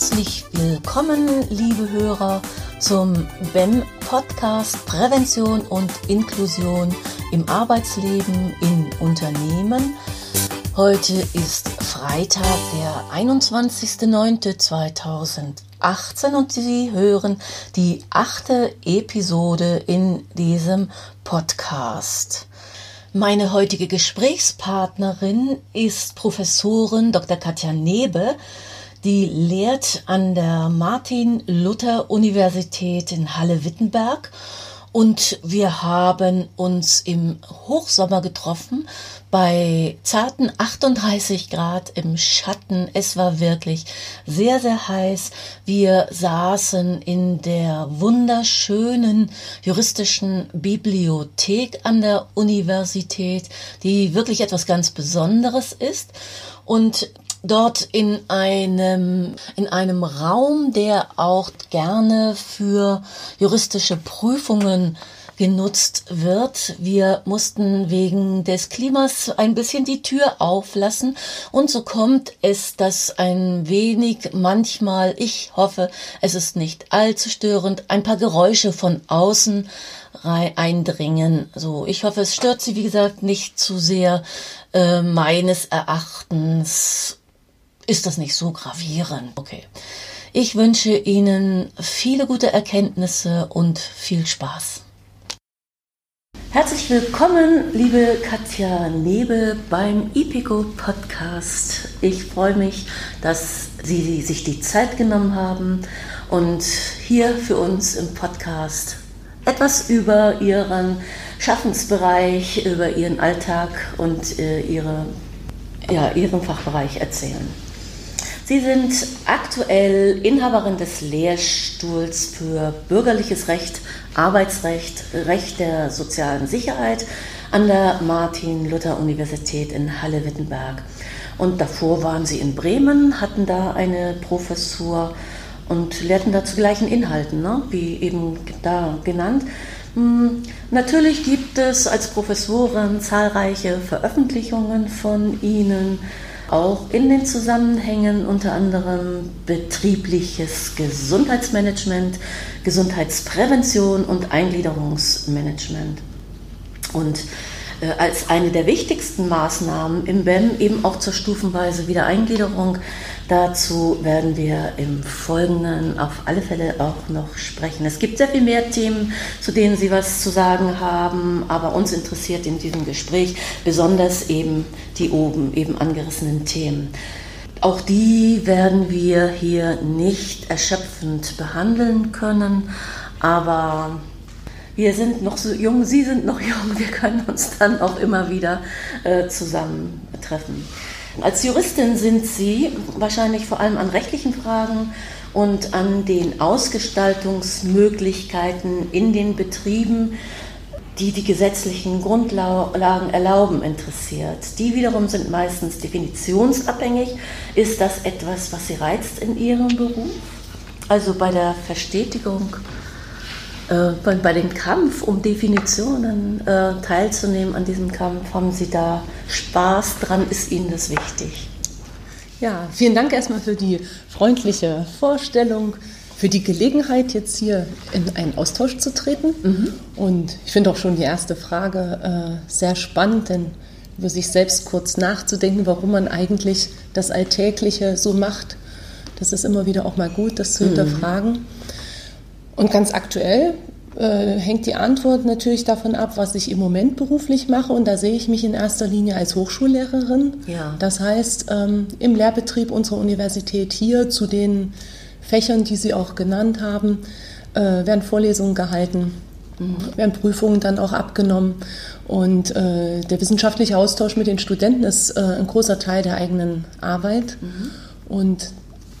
Herzlich willkommen, liebe Hörer, zum BEM Podcast Prävention und Inklusion im Arbeitsleben in Unternehmen. Heute ist Freitag, der 21.09.2018 und Sie hören die achte Episode in diesem Podcast. Meine heutige Gesprächspartnerin ist Professorin Dr. Katja Nebe, die lehrt an der Martin-Luther-Universität in Halle-Wittenberg und wir haben uns im Hochsommer getroffen bei zarten 38 Grad im Schatten. Es war wirklich sehr, sehr heiß. Wir saßen in der wunderschönen juristischen Bibliothek an der Universität, die wirklich etwas ganz Besonderes ist. Und dort in einem, in einem Raum, der auch gerne für juristische Prüfungen genutzt wird. Wir mussten wegen des Klimas ein bisschen die Tür auflassen und so kommt es, dass ein wenig manchmal, ich hoffe, es ist nicht allzu störend, ein paar Geräusche von außen eindringen. So, ich hoffe, es stört Sie, wie gesagt, nicht zu sehr. Äh, meines Erachtens ist das nicht so gravierend. Okay. Ich wünsche Ihnen viele gute Erkenntnisse und viel Spaß. Herzlich willkommen, liebe Katja Nebe beim IPICO Podcast. Ich freue mich, dass Sie sich die Zeit genommen haben und hier für uns im Podcast etwas über Ihren Schaffensbereich, über Ihren Alltag und äh, ihre, ja, Ihren Fachbereich erzählen. Sie sind aktuell Inhaberin des Lehrstuhls für bürgerliches Recht, Arbeitsrecht, Recht der sozialen Sicherheit an der Martin-Luther-Universität in Halle-Wittenberg. Und davor waren Sie in Bremen, hatten da eine Professur und lehrten da zu gleichen Inhalten, ne? wie eben da genannt. Hm, natürlich gibt es als Professorin zahlreiche Veröffentlichungen von Ihnen auch in den Zusammenhängen unter anderem betriebliches Gesundheitsmanagement, Gesundheitsprävention und Eingliederungsmanagement. Und als eine der wichtigsten Maßnahmen im BEM eben auch zur stufenweise Wiedereingliederung. Dazu werden wir im Folgenden auf alle Fälle auch noch sprechen. Es gibt sehr viel mehr Themen, zu denen Sie was zu sagen haben, aber uns interessiert in diesem Gespräch besonders eben die oben eben angerissenen Themen. Auch die werden wir hier nicht erschöpfend behandeln können, aber wir sind noch so jung, Sie sind noch jung, wir können uns dann auch immer wieder äh, zusammentreffen. Als Juristin sind Sie wahrscheinlich vor allem an rechtlichen Fragen und an den Ausgestaltungsmöglichkeiten in den Betrieben, die die gesetzlichen Grundlagen erlauben, interessiert. Die wiederum sind meistens definitionsabhängig. Ist das etwas, was Sie reizt in Ihrem Beruf? Also bei der Verstetigung bei, bei dem Kampf um Definitionen äh, teilzunehmen an diesem Kampf, haben Sie da Spaß dran? Ist Ihnen das wichtig? Ja, vielen Dank erstmal für die freundliche Vorstellung, für die Gelegenheit, jetzt hier in einen Austausch zu treten. Mhm. Und ich finde auch schon die erste Frage äh, sehr spannend, denn über sich selbst kurz nachzudenken, warum man eigentlich das Alltägliche so macht. Das ist immer wieder auch mal gut, das zu mhm. hinterfragen. Und ganz aktuell äh, hängt die Antwort natürlich davon ab, was ich im Moment beruflich mache. Und da sehe ich mich in erster Linie als Hochschullehrerin. Ja. Das heißt, ähm, im Lehrbetrieb unserer Universität hier zu den Fächern, die Sie auch genannt haben, äh, werden Vorlesungen gehalten, mhm. werden Prüfungen dann auch abgenommen. Und äh, der wissenschaftliche Austausch mit den Studenten ist äh, ein großer Teil der eigenen Arbeit. Mhm. Und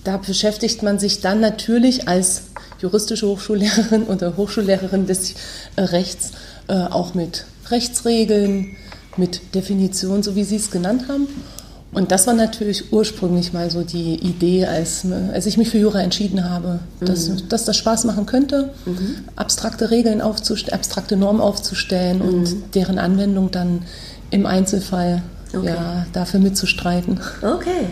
da beschäftigt man sich dann natürlich als juristische Hochschullehrerin oder Hochschullehrerin des äh, Rechts äh, auch mit Rechtsregeln, mit Definitionen, so wie Sie es genannt haben. Und das war natürlich ursprünglich mal so die Idee, als, als ich mich für Jura entschieden habe, dass, mhm. dass das Spaß machen könnte, mhm. abstrakte Regeln aufzustellen, abstrakte Normen aufzustellen mhm. und deren Anwendung dann im Einzelfall okay. ja, dafür mitzustreiten. Okay.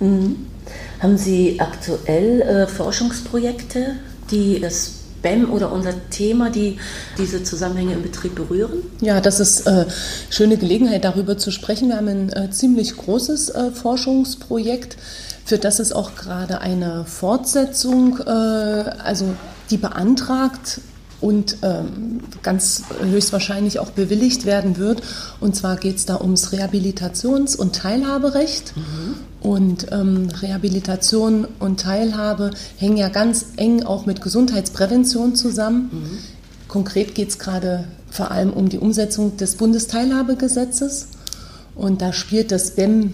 Haben Sie aktuell äh, Forschungsprojekte, die das BEM oder unser Thema, die diese Zusammenhänge im Betrieb berühren? Ja, das ist äh, schöne Gelegenheit, darüber zu sprechen. Wir haben ein äh, ziemlich großes äh, Forschungsprojekt, für das es auch gerade eine Fortsetzung, äh, also die beantragt und ähm, ganz höchstwahrscheinlich auch bewilligt werden wird. Und zwar geht es da ums Rehabilitations- und Teilhaberecht. Mhm. Und ähm, Rehabilitation und Teilhabe hängen ja ganz eng auch mit Gesundheitsprävention zusammen. Mhm. Konkret geht es gerade vor allem um die Umsetzung des Bundesteilhabegesetzes. Und da spielt das BEM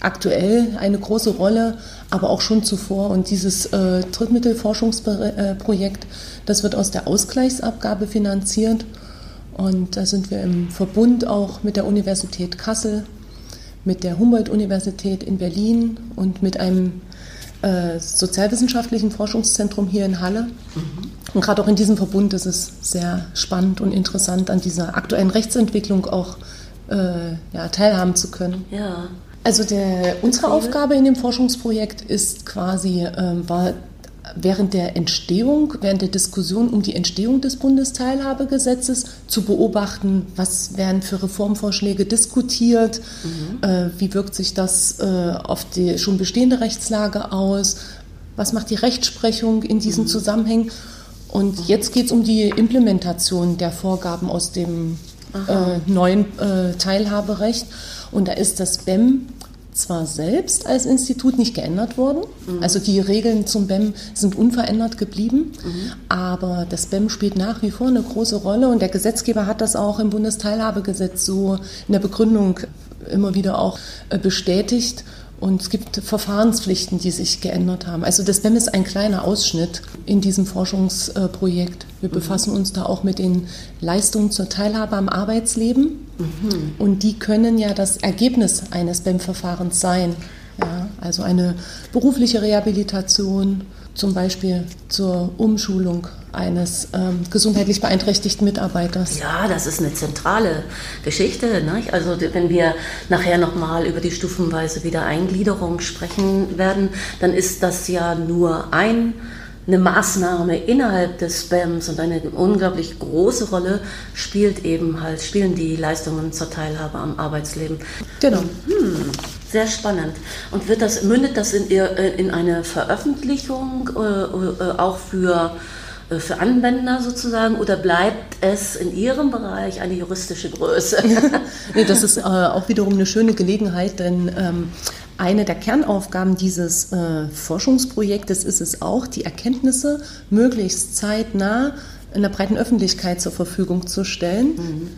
aktuell eine große Rolle, aber auch schon zuvor. Und dieses äh, Drittmittelforschungsprojekt, das wird aus der Ausgleichsabgabe finanziert. Und da sind wir im Verbund auch mit der Universität Kassel, mit der Humboldt-Universität in Berlin und mit einem äh, sozialwissenschaftlichen Forschungszentrum hier in Halle. Mhm. Und gerade auch in diesem Verbund ist es sehr spannend und interessant, an dieser aktuellen Rechtsentwicklung auch äh, ja, teilhaben zu können. Ja. Also der, unsere Aufgabe in dem Forschungsprojekt ist quasi, ähm, war während der Entstehung, während der Diskussion um die Entstehung des Bundesteilhabegesetzes zu beobachten, was werden für Reformvorschläge diskutiert, mhm. äh, wie wirkt sich das äh, auf die schon bestehende Rechtslage aus, was macht die Rechtsprechung in diesen mhm. Zusammenhängen. Und jetzt geht es um die Implementation der Vorgaben aus dem äh, neuen äh, Teilhaberecht. Und da ist das BEM zwar selbst als Institut nicht geändert worden, mhm. also die Regeln zum BEM sind unverändert geblieben, mhm. aber das BEM spielt nach wie vor eine große Rolle und der Gesetzgeber hat das auch im Bundesteilhabegesetz so in der Begründung immer wieder auch äh, bestätigt. Und es gibt Verfahrenspflichten, die sich geändert haben. Also das BEM ist ein kleiner Ausschnitt in diesem Forschungsprojekt. Wir mhm. befassen uns da auch mit den Leistungen zur Teilhabe am Arbeitsleben. Mhm. Und die können ja das Ergebnis eines BEM-Verfahrens sein. Ja, also eine berufliche Rehabilitation, zum Beispiel zur Umschulung eines ähm, gesundheitlich beeinträchtigten Mitarbeiters. Ja, das ist eine zentrale Geschichte. Ne? Also wenn wir nachher nochmal über die stufenweise Wiedereingliederung sprechen werden, dann ist das ja nur ein eine Maßnahme innerhalb des Spams und eine unglaublich große Rolle spielt eben halt, spielen die Leistungen zur Teilhabe am Arbeitsleben. Genau. Hm, sehr spannend. Und wird das, mündet das in, in eine Veröffentlichung äh, äh, auch für äh, für Anwender sozusagen oder bleibt es in Ihrem Bereich eine juristische Größe? nee, das ist äh, auch wiederum eine schöne Gelegenheit, denn ähm, eine der Kernaufgaben dieses äh, Forschungsprojektes ist es auch, die Erkenntnisse möglichst zeitnah in der breiten Öffentlichkeit zur Verfügung zu stellen. Mhm.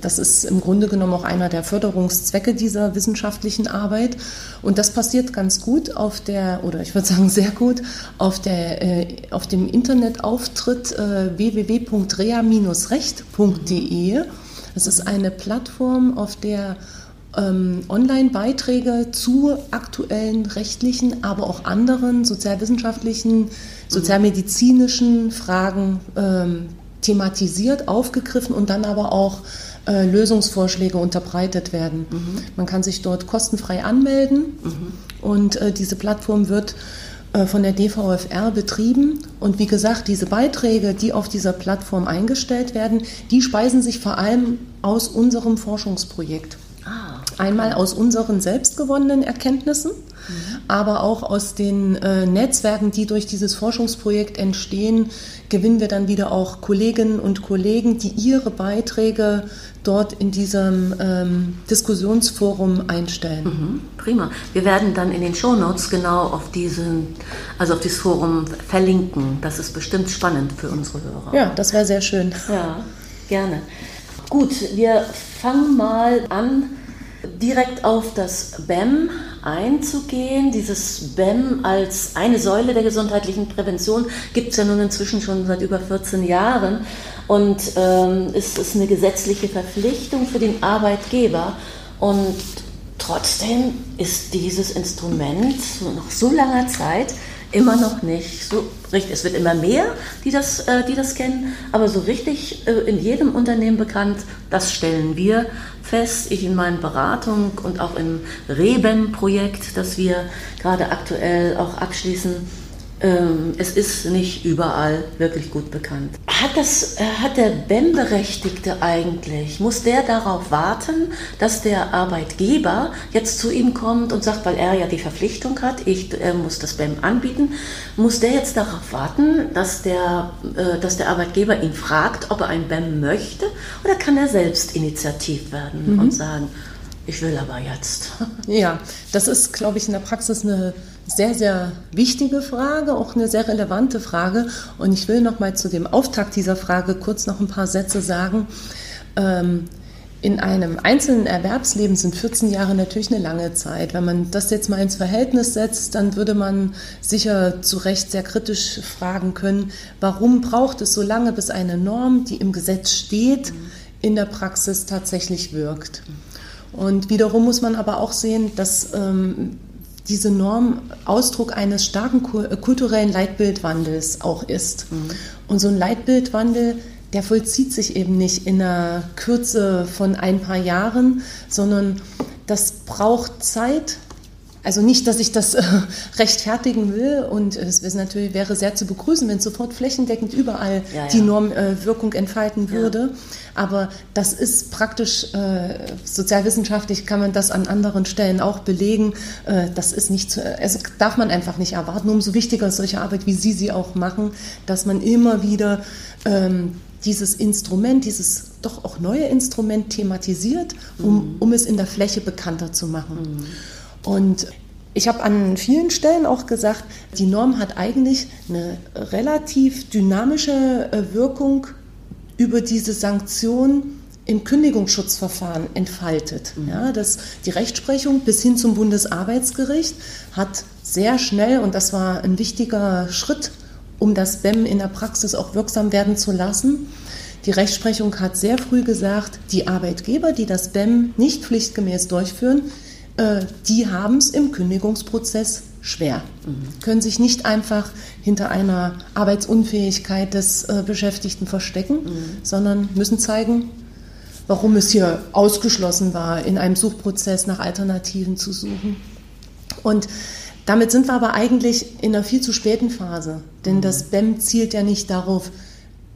Das ist im Grunde genommen auch einer der Förderungszwecke dieser wissenschaftlichen Arbeit. Und das passiert ganz gut auf der, oder ich würde sagen sehr gut, auf, der, äh, auf dem Internetauftritt äh, www.rea-recht.de. Das ist eine Plattform, auf der ähm, Online-Beiträge zu aktuellen rechtlichen, aber auch anderen sozialwissenschaftlichen, sozialmedizinischen Fragen ähm, thematisiert, aufgegriffen und dann aber auch äh, Lösungsvorschläge unterbreitet werden. Mhm. Man kann sich dort kostenfrei anmelden mhm. und äh, diese Plattform wird äh, von der DVFR betrieben. Und wie gesagt, diese Beiträge, die auf dieser Plattform eingestellt werden, die speisen sich vor allem aus unserem Forschungsprojekt. Einmal aus unseren selbstgewonnenen Erkenntnissen, mhm. aber auch aus den äh, Netzwerken, die durch dieses Forschungsprojekt entstehen, gewinnen wir dann wieder auch Kolleginnen und Kollegen, die ihre Beiträge dort in diesem ähm, Diskussionsforum einstellen. Mhm, prima. Wir werden dann in den Shownotes genau auf diesen, also auf dieses Forum verlinken. Das ist bestimmt spannend für unsere Hörer. Ja, das wäre sehr schön. Ja, gerne. Gut, wir fangen mal an direkt auf das BEM einzugehen. Dieses BEM als eine Säule der gesundheitlichen Prävention gibt es ja nun inzwischen schon seit über 14 Jahren und ähm, es ist eine gesetzliche Verpflichtung für den Arbeitgeber und trotzdem ist dieses Instrument nach so langer Zeit Immer noch nicht. So richtig. Es wird immer mehr, die das, äh, die das kennen, aber so richtig äh, in jedem Unternehmen bekannt, das stellen wir fest. Ich in meinen Beratungen und auch im Reben-Projekt, das wir gerade aktuell auch abschließen es ist nicht überall wirklich gut bekannt. Hat, das, äh, hat der BEM-Berechtigte eigentlich, muss der darauf warten, dass der Arbeitgeber jetzt zu ihm kommt und sagt, weil er ja die Verpflichtung hat, ich muss das BEM anbieten, muss der jetzt darauf warten, dass der, äh, dass der Arbeitgeber ihn fragt, ob er ein BEM möchte, oder kann er selbst initiativ werden mhm. und sagen, ich will aber jetzt. Ja, das ist, glaube ich, in der Praxis eine sehr, sehr wichtige Frage, auch eine sehr relevante Frage. Und ich will noch mal zu dem Auftakt dieser Frage kurz noch ein paar Sätze sagen. Ähm, in einem einzelnen Erwerbsleben sind 14 Jahre natürlich eine lange Zeit. Wenn man das jetzt mal ins Verhältnis setzt, dann würde man sicher zu Recht sehr kritisch fragen können, warum braucht es so lange, bis eine Norm, die im Gesetz steht, in der Praxis tatsächlich wirkt. Und wiederum muss man aber auch sehen, dass ähm, diese Norm Ausdruck eines starken äh, kulturellen Leitbildwandels auch ist. Mhm. Und so ein Leitbildwandel, der vollzieht sich eben nicht in einer Kürze von ein paar Jahren, sondern das braucht Zeit, also nicht, dass ich das äh, rechtfertigen will und es wäre natürlich wäre sehr zu begrüßen, wenn sofort flächendeckend überall ja, ja. die Norm äh, entfalten würde. Ja. Aber das ist praktisch äh, sozialwissenschaftlich kann man das an anderen Stellen auch belegen. Äh, das ist nicht, zu, also darf man einfach nicht erwarten. Umso wichtiger ist solche Arbeit, wie Sie sie auch machen, dass man immer wieder ähm, dieses Instrument, dieses doch auch neue Instrument thematisiert, um, mhm. um es in der Fläche bekannter zu machen. Mhm. Und ich habe an vielen Stellen auch gesagt, die Norm hat eigentlich eine relativ dynamische äh, Wirkung über diese Sanktion im Kündigungsschutzverfahren entfaltet. Mhm. Ja, das, die Rechtsprechung bis hin zum Bundesarbeitsgericht hat sehr schnell, und das war ein wichtiger Schritt, um das BEM in der Praxis auch wirksam werden zu lassen, die Rechtsprechung hat sehr früh gesagt, die Arbeitgeber, die das BEM nicht pflichtgemäß durchführen, äh, die haben es im Kündigungsprozess schwer, mhm. können sich nicht einfach hinter einer Arbeitsunfähigkeit des äh, Beschäftigten verstecken, mhm. sondern müssen zeigen, warum es hier ausgeschlossen war, in einem Suchprozess nach Alternativen zu suchen. Und damit sind wir aber eigentlich in einer viel zu späten Phase, denn mhm. das BEM zielt ja nicht darauf,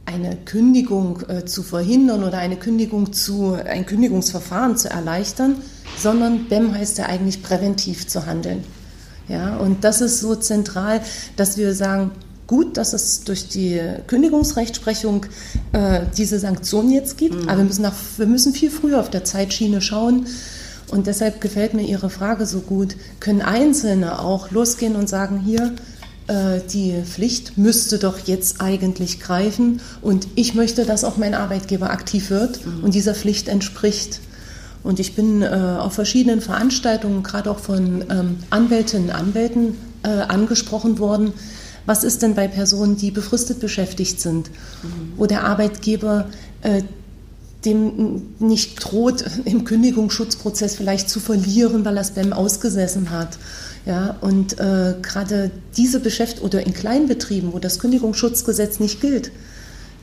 eine Kündigung äh, zu verhindern oder eine Kündigung zu, ein Kündigungsverfahren zu erleichtern, sondern BEM heißt ja eigentlich präventiv zu handeln. Ja, und das ist so zentral, dass wir sagen, gut, dass es durch die Kündigungsrechtsprechung äh, diese Sanktionen jetzt gibt, mhm. aber wir müssen, nach, wir müssen viel früher auf der Zeitschiene schauen. Und deshalb gefällt mir Ihre Frage so gut. Können Einzelne auch losgehen und sagen, hier, die Pflicht müsste doch jetzt eigentlich greifen und ich möchte, dass auch mein Arbeitgeber aktiv wird mhm. und dieser Pflicht entspricht. Und ich bin äh, auf verschiedenen Veranstaltungen, gerade auch von ähm, Anwältinnen und Anwälten, äh, angesprochen worden. Was ist denn bei Personen, die befristet beschäftigt sind, mhm. wo der Arbeitgeber äh, dem nicht droht, im Kündigungsschutzprozess vielleicht zu verlieren, weil er es beim ausgesessen hat? Ja, und äh, gerade diese Beschäftigten oder in Kleinbetrieben, wo das Kündigungsschutzgesetz nicht gilt,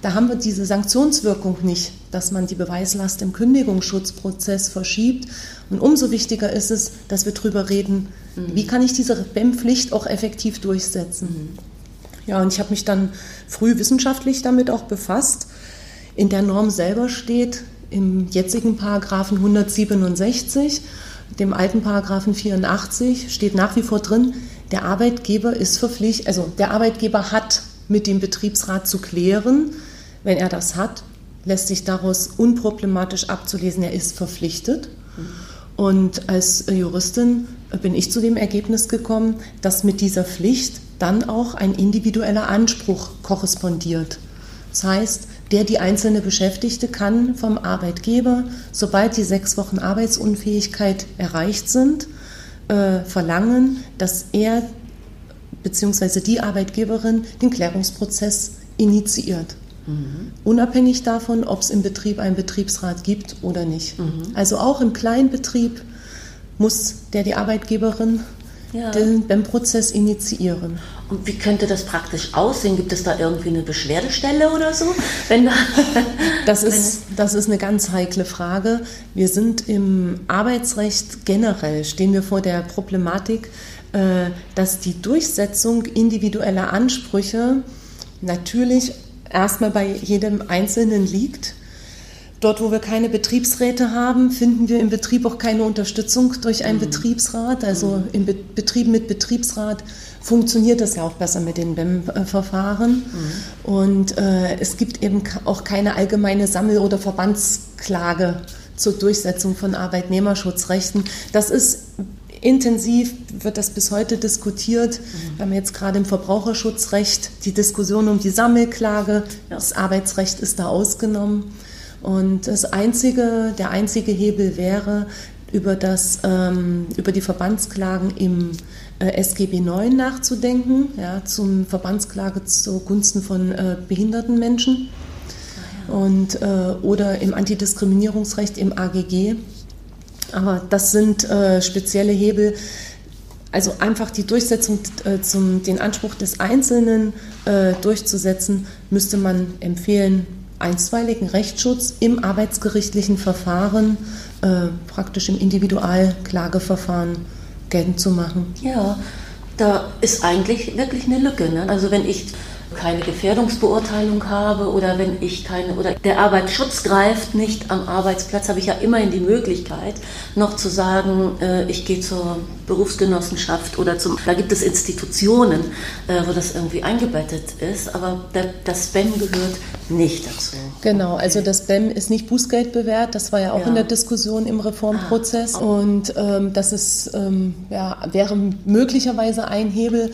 da haben wir diese Sanktionswirkung nicht, dass man die Beweislast im Kündigungsschutzprozess verschiebt. Und umso wichtiger ist es, dass wir darüber reden, mhm. wie kann ich diese BEM-Pflicht auch effektiv durchsetzen. Mhm. Ja, und ich habe mich dann früh wissenschaftlich damit auch befasst. In der Norm selber steht im jetzigen Paragraphen 167, dem alten Paragraphen 84 steht nach wie vor drin, der Arbeitgeber ist verpflichtet, also der Arbeitgeber hat mit dem Betriebsrat zu klären, wenn er das hat, lässt sich daraus unproblematisch abzulesen, er ist verpflichtet. Und als Juristin bin ich zu dem Ergebnis gekommen, dass mit dieser Pflicht dann auch ein individueller Anspruch korrespondiert. Das heißt, der die einzelne Beschäftigte kann vom Arbeitgeber, sobald die sechs Wochen Arbeitsunfähigkeit erreicht sind, äh, verlangen, dass er bzw. die Arbeitgeberin den Klärungsprozess initiiert. Mhm. Unabhängig davon, ob es im Betrieb einen Betriebsrat gibt oder nicht. Mhm. Also auch im Kleinbetrieb muss der die Arbeitgeberin ja. den BEM-Prozess initiieren. Und wie könnte das praktisch aussehen? Gibt es da irgendwie eine Beschwerdestelle oder so? Wenn da das, ist, das ist eine ganz heikle Frage. Wir sind im Arbeitsrecht generell, stehen wir vor der Problematik, äh, dass die Durchsetzung individueller Ansprüche natürlich erstmal bei jedem Einzelnen liegt Dort, wo wir keine Betriebsräte haben, finden wir im Betrieb auch keine Unterstützung durch einen mhm. Betriebsrat. Also im Be Betrieb mit Betriebsrat funktioniert das ja auch besser mit den BEM-Verfahren. Mhm. Und äh, es gibt eben auch keine allgemeine Sammel- oder Verbandsklage zur Durchsetzung von Arbeitnehmerschutzrechten. Das ist intensiv, wird das bis heute diskutiert. Mhm. Wir haben jetzt gerade im Verbraucherschutzrecht die Diskussion um die Sammelklage. Ja. Das Arbeitsrecht ist da ausgenommen. Und das einzige, der einzige Hebel wäre, über, das, ähm, über die Verbandsklagen im äh, SGB 9 nachzudenken, ja, zum Verbandsklage zugunsten von äh, behinderten Menschen. Ah, und, äh, oder im Antidiskriminierungsrecht im AGG. Aber das sind äh, spezielle Hebel, also einfach die Durchsetzung, äh, zum, den Anspruch des Einzelnen äh, durchzusetzen, müsste man empfehlen, einstweiligen Rechtsschutz im arbeitsgerichtlichen Verfahren, äh, praktisch im Individualklageverfahren geltend zu machen. Ja, da ist eigentlich wirklich eine Lücke. Ne? Also wenn ich keine Gefährdungsbeurteilung habe oder wenn ich keine oder der Arbeitsschutz greift nicht am Arbeitsplatz, habe ich ja immerhin die Möglichkeit, noch zu sagen, äh, ich gehe zur Berufsgenossenschaft oder zum, da gibt es Institutionen, äh, wo das irgendwie eingebettet ist, aber das BEM gehört nicht dazu. Genau, also das BEM ist nicht Bußgeld bewährt, das war ja auch ja. in der Diskussion im Reformprozess ah, und ähm, das ist, ähm, ja, wäre möglicherweise ein Hebel,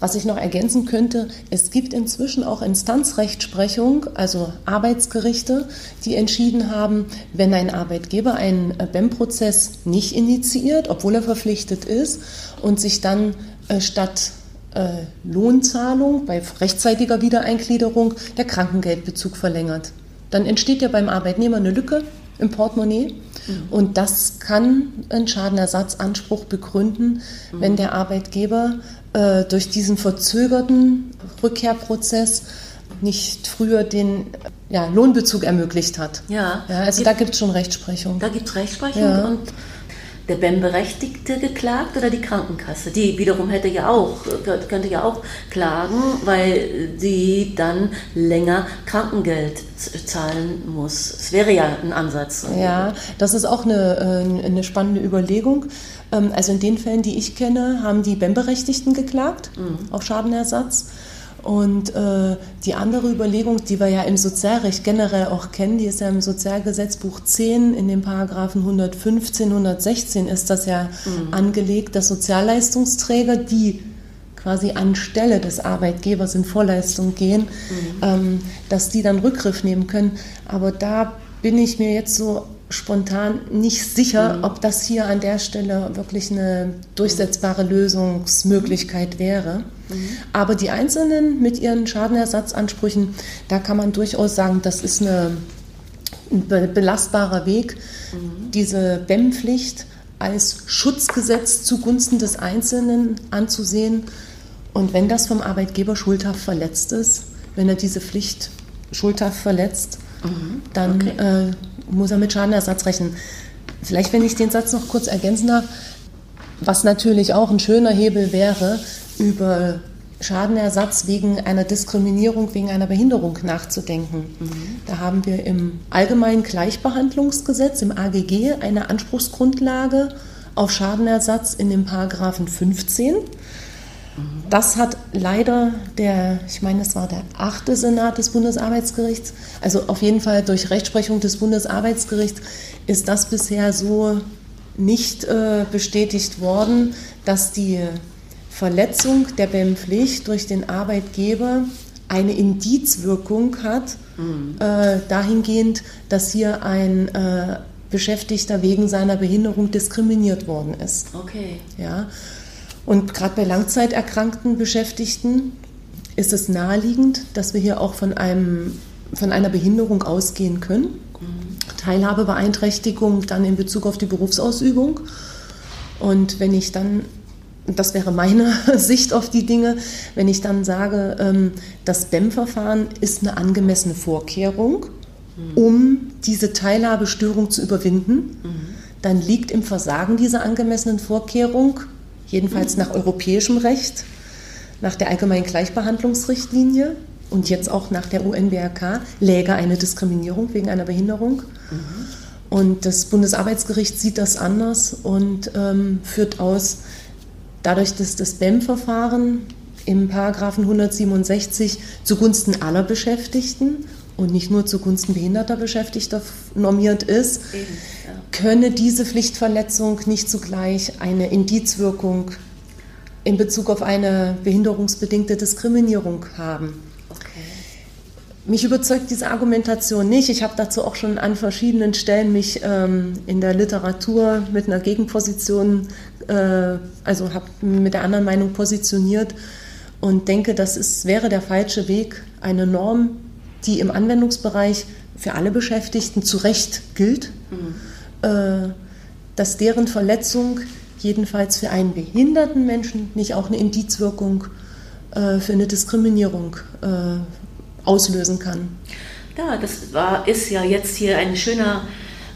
was ich noch ergänzen könnte, es gibt inzwischen auch Instanzrechtsprechung, also Arbeitsgerichte, die entschieden haben, wenn ein Arbeitgeber einen BEM-Prozess nicht initiiert, obwohl er verpflichtet ist, und sich dann äh, statt äh, Lohnzahlung bei rechtzeitiger Wiedereingliederung der Krankengeldbezug verlängert. Dann entsteht ja beim Arbeitnehmer eine Lücke im Portemonnaie. Mhm. Und das kann einen Schadenersatzanspruch begründen, mhm. wenn der Arbeitgeber äh, durch diesen verzögerten Rückkehrprozess nicht früher den ja, Lohnbezug ermöglicht hat. Ja. ja also gibt, da gibt es schon Rechtsprechung. Da gibt es Rechtsprechung ja. und der BEM-Berechtigte geklagt oder die Krankenkasse? Die wiederum hätte ja auch, könnte ja auch klagen, weil sie dann länger Krankengeld zahlen muss. Es wäre ja ein Ansatz. Ja, das ist auch eine, äh, eine spannende Überlegung. Ähm, also in den Fällen, die ich kenne, haben die BEM-Berechtigten geklagt mhm. auf Schadenersatz. Und äh, die andere Überlegung, die wir ja im Sozialrecht generell auch kennen, die ist ja im Sozialgesetzbuch 10 in den Paragraphen 115, 116 ist das ja mhm. angelegt, dass Sozialleistungsträger, die quasi anstelle des Arbeitgebers in Vorleistung gehen, mhm. ähm, dass die dann Rückgriff nehmen können. Aber da bin ich mir jetzt so spontan nicht sicher, mhm. ob das hier an der Stelle wirklich eine durchsetzbare Lösungsmöglichkeit wäre. Mhm. Aber die Einzelnen mit ihren Schadenersatzansprüchen, da kann man durchaus sagen, das ist eine, ein belastbarer Weg, mhm. diese BEM-Pflicht als Schutzgesetz zugunsten des Einzelnen anzusehen. Und wenn das vom Arbeitgeber schuldhaft verletzt ist, wenn er diese Pflicht schuldhaft verletzt, mhm. dann okay. äh, muss er mit Schadenersatz rechnen. Vielleicht, wenn ich den Satz noch kurz ergänzen darf, was natürlich auch ein schöner Hebel wäre, über Schadenersatz wegen einer Diskriminierung, wegen einer Behinderung nachzudenken. Mhm. Da haben wir im Allgemeinen Gleichbehandlungsgesetz, im AGG, eine Anspruchsgrundlage auf Schadenersatz in dem Paragraphen 15. Das hat leider der, ich meine, es war der achte Senat des Bundesarbeitsgerichts, also auf jeden Fall durch Rechtsprechung des Bundesarbeitsgerichts ist das bisher so nicht äh, bestätigt worden, dass die Verletzung der BEM-Pflicht durch den Arbeitgeber eine Indizwirkung hat, mhm. äh, dahingehend, dass hier ein äh, Beschäftigter wegen seiner Behinderung diskriminiert worden ist. Okay. Ja. Und gerade bei langzeiterkrankten Beschäftigten ist es naheliegend, dass wir hier auch von, einem, von einer Behinderung ausgehen können. Mhm. Teilhabebeeinträchtigung dann in Bezug auf die Berufsausübung. Und wenn ich dann das wäre meine Sicht auf die Dinge, wenn ich dann sage, ähm, das BEM-Verfahren ist eine angemessene Vorkehrung, mhm. um diese Teilhabestörung zu überwinden, mhm. dann liegt im Versagen dieser angemessenen Vorkehrung, jedenfalls nach europäischem Recht, nach der allgemeinen Gleichbehandlungsrichtlinie und jetzt auch nach der UNBRK, läge eine Diskriminierung wegen einer Behinderung. Mhm. Und das Bundesarbeitsgericht sieht das anders und ähm, führt aus, dadurch, dass das BEM-Verfahren im Paragraphen 167 zugunsten aller Beschäftigten und nicht nur zugunsten behinderter Beschäftigter normiert ist, Eben, ja. könne diese Pflichtverletzung nicht zugleich eine Indizwirkung in Bezug auf eine behinderungsbedingte Diskriminierung haben. Mich überzeugt diese Argumentation nicht. Ich habe dazu auch schon an verschiedenen Stellen mich ähm, in der Literatur mit einer Gegenposition, äh, also habe mit der anderen Meinung positioniert und denke, das ist, wäre der falsche Weg, eine Norm, die im Anwendungsbereich für alle Beschäftigten zu Recht gilt, mhm. äh, dass deren Verletzung jedenfalls für einen behinderten Menschen nicht auch eine Indizwirkung äh, für eine Diskriminierung äh, auslösen kann. Ja, das war, ist ja jetzt hier ein schöner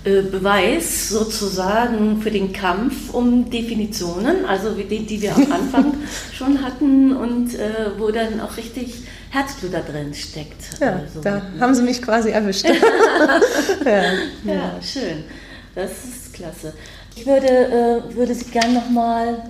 Beweis sozusagen für den Kampf um Definitionen, also die, die wir am Anfang schon hatten und äh, wo dann auch richtig Herzblut da drin steckt. Ja, also, da ne? haben Sie mich quasi erwischt. ja, ja. schön. Das ist klasse. Ich würde, äh, würde Sie gerne nochmal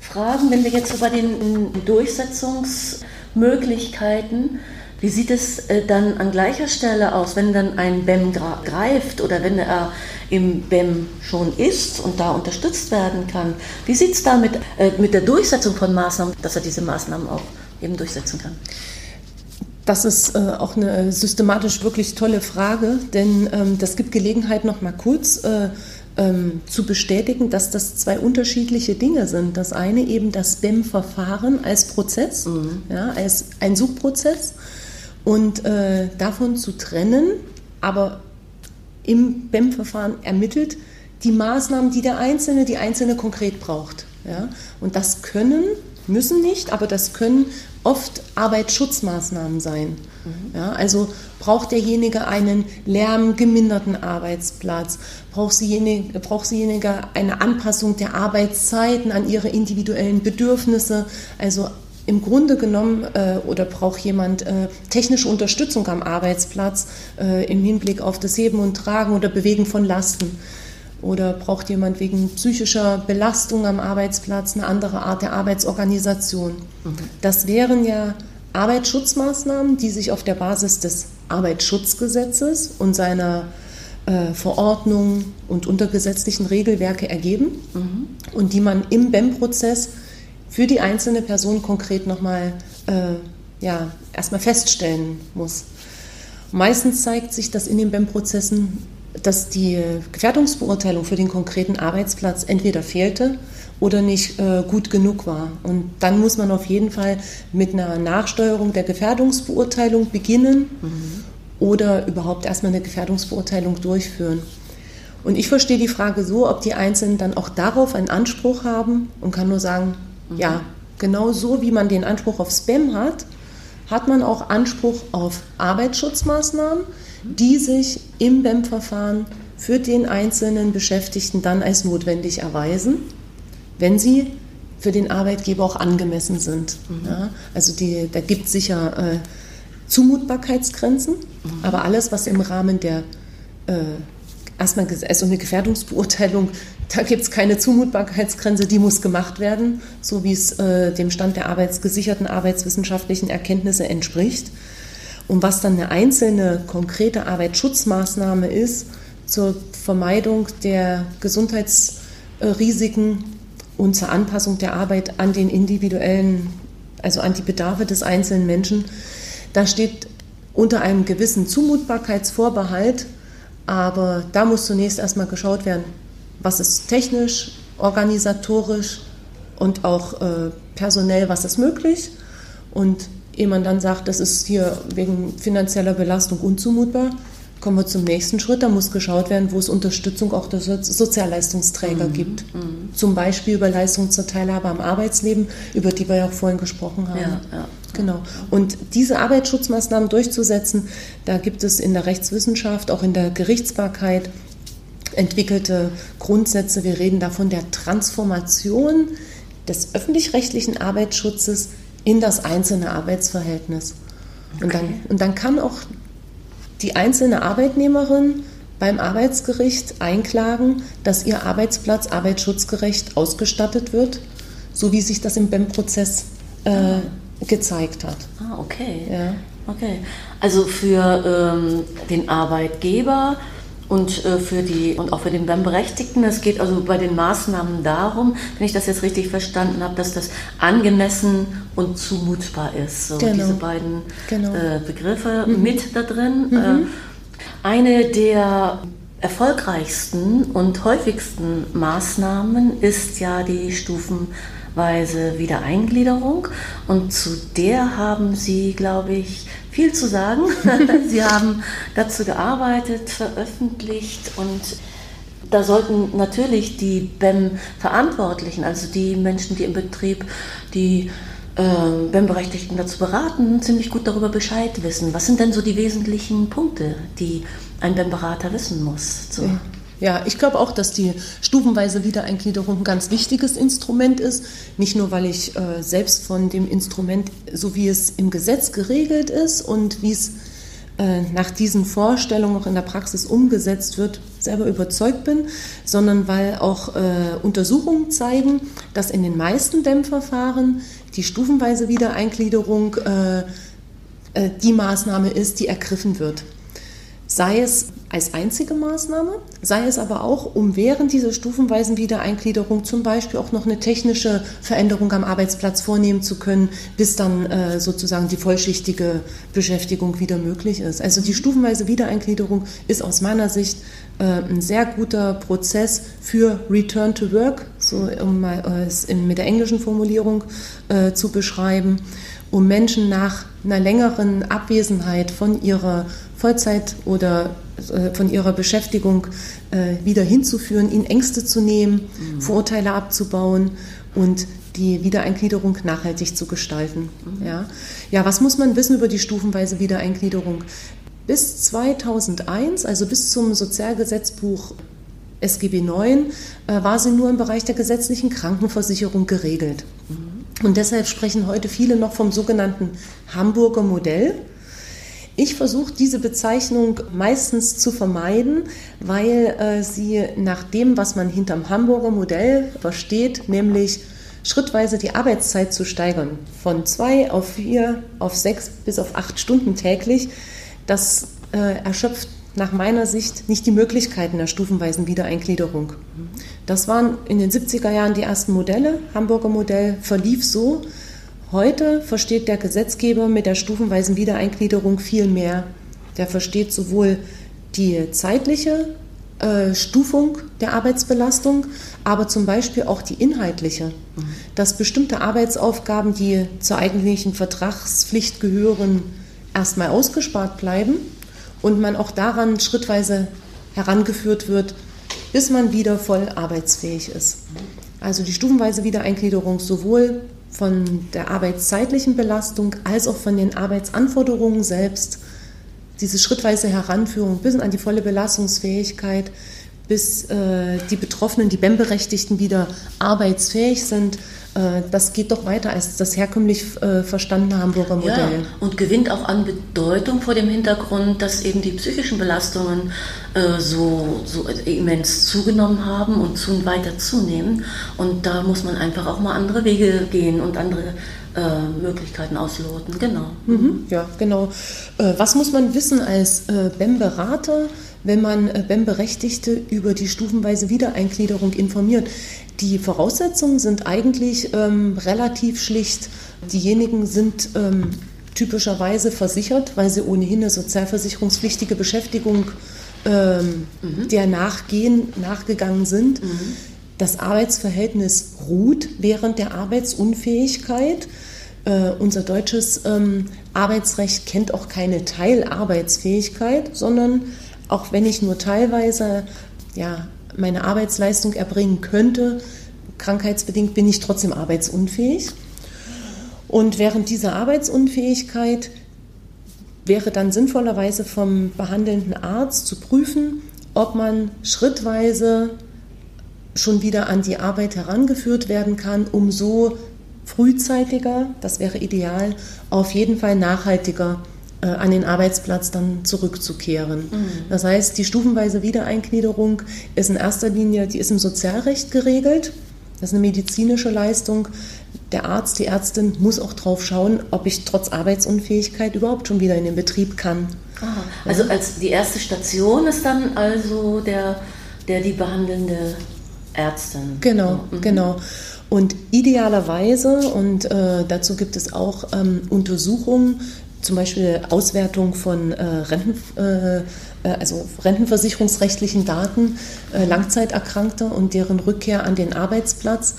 fragen, wenn wir jetzt über den Durchsetzungsmöglichkeiten wie sieht es äh, dann an gleicher Stelle aus, wenn dann ein BEM greift oder wenn er im BEM schon ist und da unterstützt werden kann? Wie sieht es da mit, äh, mit der Durchsetzung von Maßnahmen, dass er diese Maßnahmen auch eben durchsetzen kann? Das ist äh, auch eine systematisch wirklich tolle Frage, denn ähm, das gibt Gelegenheit, noch mal kurz äh, ähm, zu bestätigen, dass das zwei unterschiedliche Dinge sind. Das eine eben das BEM-Verfahren als Prozess, mhm. ja, als ein Suchprozess und äh, davon zu trennen, aber im BEM-Verfahren ermittelt, die Maßnahmen, die der Einzelne, die Einzelne konkret braucht. Ja? Und das können, müssen nicht, aber das können oft Arbeitsschutzmaßnahmen sein. Mhm. Ja, also braucht derjenige einen lärmgeminderten Arbeitsplatz, braucht diejenige eine Anpassung der Arbeitszeiten an ihre individuellen Bedürfnisse, also im Grunde genommen äh, oder braucht jemand äh, technische Unterstützung am Arbeitsplatz äh, im Hinblick auf das Heben und Tragen oder Bewegen von Lasten? Oder braucht jemand wegen psychischer Belastung am Arbeitsplatz eine andere Art der Arbeitsorganisation? Mhm. Das wären ja Arbeitsschutzmaßnahmen, die sich auf der Basis des Arbeitsschutzgesetzes und seiner äh, Verordnungen und untergesetzlichen Regelwerke ergeben mhm. und die man im BEM-Prozess für die einzelne Person konkret nochmal äh, ja, erstmal feststellen muss. Meistens zeigt sich, dass in den BEM-Prozessen, dass die Gefährdungsbeurteilung für den konkreten Arbeitsplatz entweder fehlte oder nicht äh, gut genug war. Und dann muss man auf jeden Fall mit einer Nachsteuerung der Gefährdungsbeurteilung beginnen mhm. oder überhaupt erstmal eine Gefährdungsbeurteilung durchführen. Und ich verstehe die Frage so, ob die Einzelnen dann auch darauf einen Anspruch haben und kann nur sagen, ja, genau so wie man den Anspruch auf Spam hat, hat man auch Anspruch auf Arbeitsschutzmaßnahmen, die sich im BEM-Verfahren für den einzelnen Beschäftigten dann als notwendig erweisen, wenn sie für den Arbeitgeber auch angemessen sind. Mhm. Ja, also die, da gibt es sicher äh, Zumutbarkeitsgrenzen, mhm. aber alles, was im Rahmen der äh, erstmal also eine Gefährdungsbeurteilung, da gibt es keine Zumutbarkeitsgrenze, die muss gemacht werden, so wie es äh, dem Stand der arbeitsgesicherten arbeitswissenschaftlichen Erkenntnisse entspricht. Und was dann eine einzelne konkrete Arbeitsschutzmaßnahme ist zur Vermeidung der Gesundheitsrisiken und zur Anpassung der Arbeit an den individuellen, also an die Bedarfe des einzelnen Menschen, da steht unter einem gewissen Zumutbarkeitsvorbehalt aber da muss zunächst erstmal geschaut werden, was ist technisch, organisatorisch und auch äh, personell, was ist möglich. Und ehe man dann sagt, das ist hier wegen finanzieller Belastung unzumutbar, kommen wir zum nächsten Schritt. Da muss geschaut werden, wo es Unterstützung auch der Sozialleistungsträger mhm. gibt. Mhm. Zum Beispiel über Leistung zur Teilhabe am Arbeitsleben, über die wir ja auch vorhin gesprochen haben. Ja, ja. Genau. Und diese Arbeitsschutzmaßnahmen durchzusetzen, da gibt es in der Rechtswissenschaft, auch in der Gerichtsbarkeit entwickelte Grundsätze. Wir reden da von der Transformation des öffentlich-rechtlichen Arbeitsschutzes in das einzelne Arbeitsverhältnis. Okay. Und, dann, und dann kann auch die einzelne Arbeitnehmerin beim Arbeitsgericht einklagen, dass ihr Arbeitsplatz arbeitsschutzgerecht ausgestattet wird, so wie sich das im BEM-Prozess äh, ah. gezeigt hat. Ah, okay. Ja. Okay. Also für ähm, den Arbeitgeber und äh, für die und auch für den BEM-Berechtigten. Es geht also bei den Maßnahmen darum, wenn ich das jetzt richtig verstanden habe, dass das angemessen und zumutbar ist. So genau. diese beiden genau. äh, Begriffe mhm. mit da drin. Mhm. Äh, eine der erfolgreichsten und häufigsten Maßnahmen ist ja die stufenweise Wiedereingliederung. Und zu der haben Sie, glaube ich, viel zu sagen. Sie haben dazu gearbeitet, veröffentlicht und da sollten natürlich die BEM-Verantwortlichen, also die Menschen, die im Betrieb die äh, BEM-Berechtigten dazu beraten, ziemlich gut darüber Bescheid wissen. Was sind denn so die wesentlichen Punkte, die ein BEM-Berater wissen muss? So. Ja, ich glaube auch, dass die stufenweise Wiedereingliederung ein ganz wichtiges Instrument ist. Nicht nur, weil ich äh, selbst von dem Instrument, so wie es im Gesetz geregelt ist und wie es äh, nach diesen Vorstellungen auch in der Praxis umgesetzt wird, selber überzeugt bin, sondern weil auch äh, Untersuchungen zeigen, dass in den meisten Dämmverfahren die stufenweise Wiedereingliederung äh, äh die Maßnahme ist, die ergriffen wird sei es als einzige Maßnahme, sei es aber auch, um während dieser stufenweisen Wiedereingliederung zum Beispiel auch noch eine technische Veränderung am Arbeitsplatz vornehmen zu können, bis dann äh, sozusagen die vollschichtige Beschäftigung wieder möglich ist. Also die stufenweise Wiedereingliederung ist aus meiner Sicht äh, ein sehr guter Prozess für Return to Work, so um mal, äh, mit der englischen Formulierung äh, zu beschreiben um Menschen nach einer längeren Abwesenheit von ihrer Vollzeit oder äh, von ihrer Beschäftigung äh, wieder hinzuführen, ihnen Ängste zu nehmen, mhm. Vorurteile abzubauen und die Wiedereingliederung nachhaltig zu gestalten. Mhm. Ja. ja, was muss man wissen über die stufenweise Wiedereingliederung? Bis 2001, also bis zum Sozialgesetzbuch SGB IX, äh, war sie nur im Bereich der gesetzlichen Krankenversicherung geregelt. Mhm. Und deshalb sprechen heute viele noch vom sogenannten Hamburger Modell. Ich versuche diese Bezeichnung meistens zu vermeiden, weil äh, sie nach dem, was man hinterm Hamburger Modell versteht, nämlich schrittweise die Arbeitszeit zu steigern, von zwei auf vier, auf sechs bis auf acht Stunden täglich, das äh, erschöpft nach meiner Sicht nicht die Möglichkeiten der stufenweisen Wiedereingliederung. Das waren in den 70er Jahren die ersten Modelle. Hamburger Modell verlief so. Heute versteht der Gesetzgeber mit der stufenweisen Wiedereingliederung viel mehr. Der versteht sowohl die zeitliche äh, Stufung der Arbeitsbelastung, aber zum Beispiel auch die inhaltliche. Dass bestimmte Arbeitsaufgaben, die zur eigentlichen Vertragspflicht gehören, erstmal ausgespart bleiben und man auch daran schrittweise herangeführt wird, bis man wieder voll arbeitsfähig ist. Also die stufenweise Wiedereingliederung sowohl von der arbeitszeitlichen Belastung als auch von den Arbeitsanforderungen selbst, diese schrittweise Heranführung bis an die volle Belastungsfähigkeit, bis äh, die Betroffenen, die BEM-Berechtigten wieder arbeitsfähig sind, das geht doch weiter als das herkömmlich äh, verstandene Hamburger Modell. Ja, und gewinnt auch an Bedeutung vor dem Hintergrund, dass eben die psychischen Belastungen äh, so, so immens zugenommen haben und zu, weiter zunehmen. Und da muss man einfach auch mal andere Wege gehen und andere äh, Möglichkeiten ausloten. Genau. Mhm, ja, genau. Äh, was muss man wissen als äh, BEM-Berater? Wenn man BEM-Berechtigte über die stufenweise Wiedereingliederung informiert. Die Voraussetzungen sind eigentlich ähm, relativ schlicht. Diejenigen sind ähm, typischerweise versichert, weil sie ohnehin eine sozialversicherungspflichtige Beschäftigung ähm, mhm. der nachgehen, nachgegangen sind. Mhm. Das Arbeitsverhältnis ruht während der Arbeitsunfähigkeit. Äh, unser deutsches ähm, Arbeitsrecht kennt auch keine Teilarbeitsfähigkeit, sondern auch wenn ich nur teilweise ja, meine Arbeitsleistung erbringen könnte, krankheitsbedingt bin ich trotzdem arbeitsunfähig. Und während dieser Arbeitsunfähigkeit wäre dann sinnvollerweise vom behandelnden Arzt zu prüfen, ob man schrittweise schon wieder an die Arbeit herangeführt werden kann, um so frühzeitiger, das wäre ideal, auf jeden Fall nachhaltiger an den Arbeitsplatz dann zurückzukehren. Mhm. Das heißt, die stufenweise Wiedereingliederung ist in erster Linie, die ist im Sozialrecht geregelt. Das ist eine medizinische Leistung. Der Arzt, die Ärztin muss auch drauf schauen, ob ich trotz Arbeitsunfähigkeit überhaupt schon wieder in den Betrieb kann. Aha. Also als die erste Station ist dann also der, der die behandelnde Ärztin. Genau, mhm. genau. Und idealerweise, und äh, dazu gibt es auch ähm, Untersuchungen, zum Beispiel Auswertung von äh, Renten, äh, äh also rentenversicherungsrechtlichen Daten äh, Langzeiterkrankter und deren Rückkehr an den Arbeitsplatz.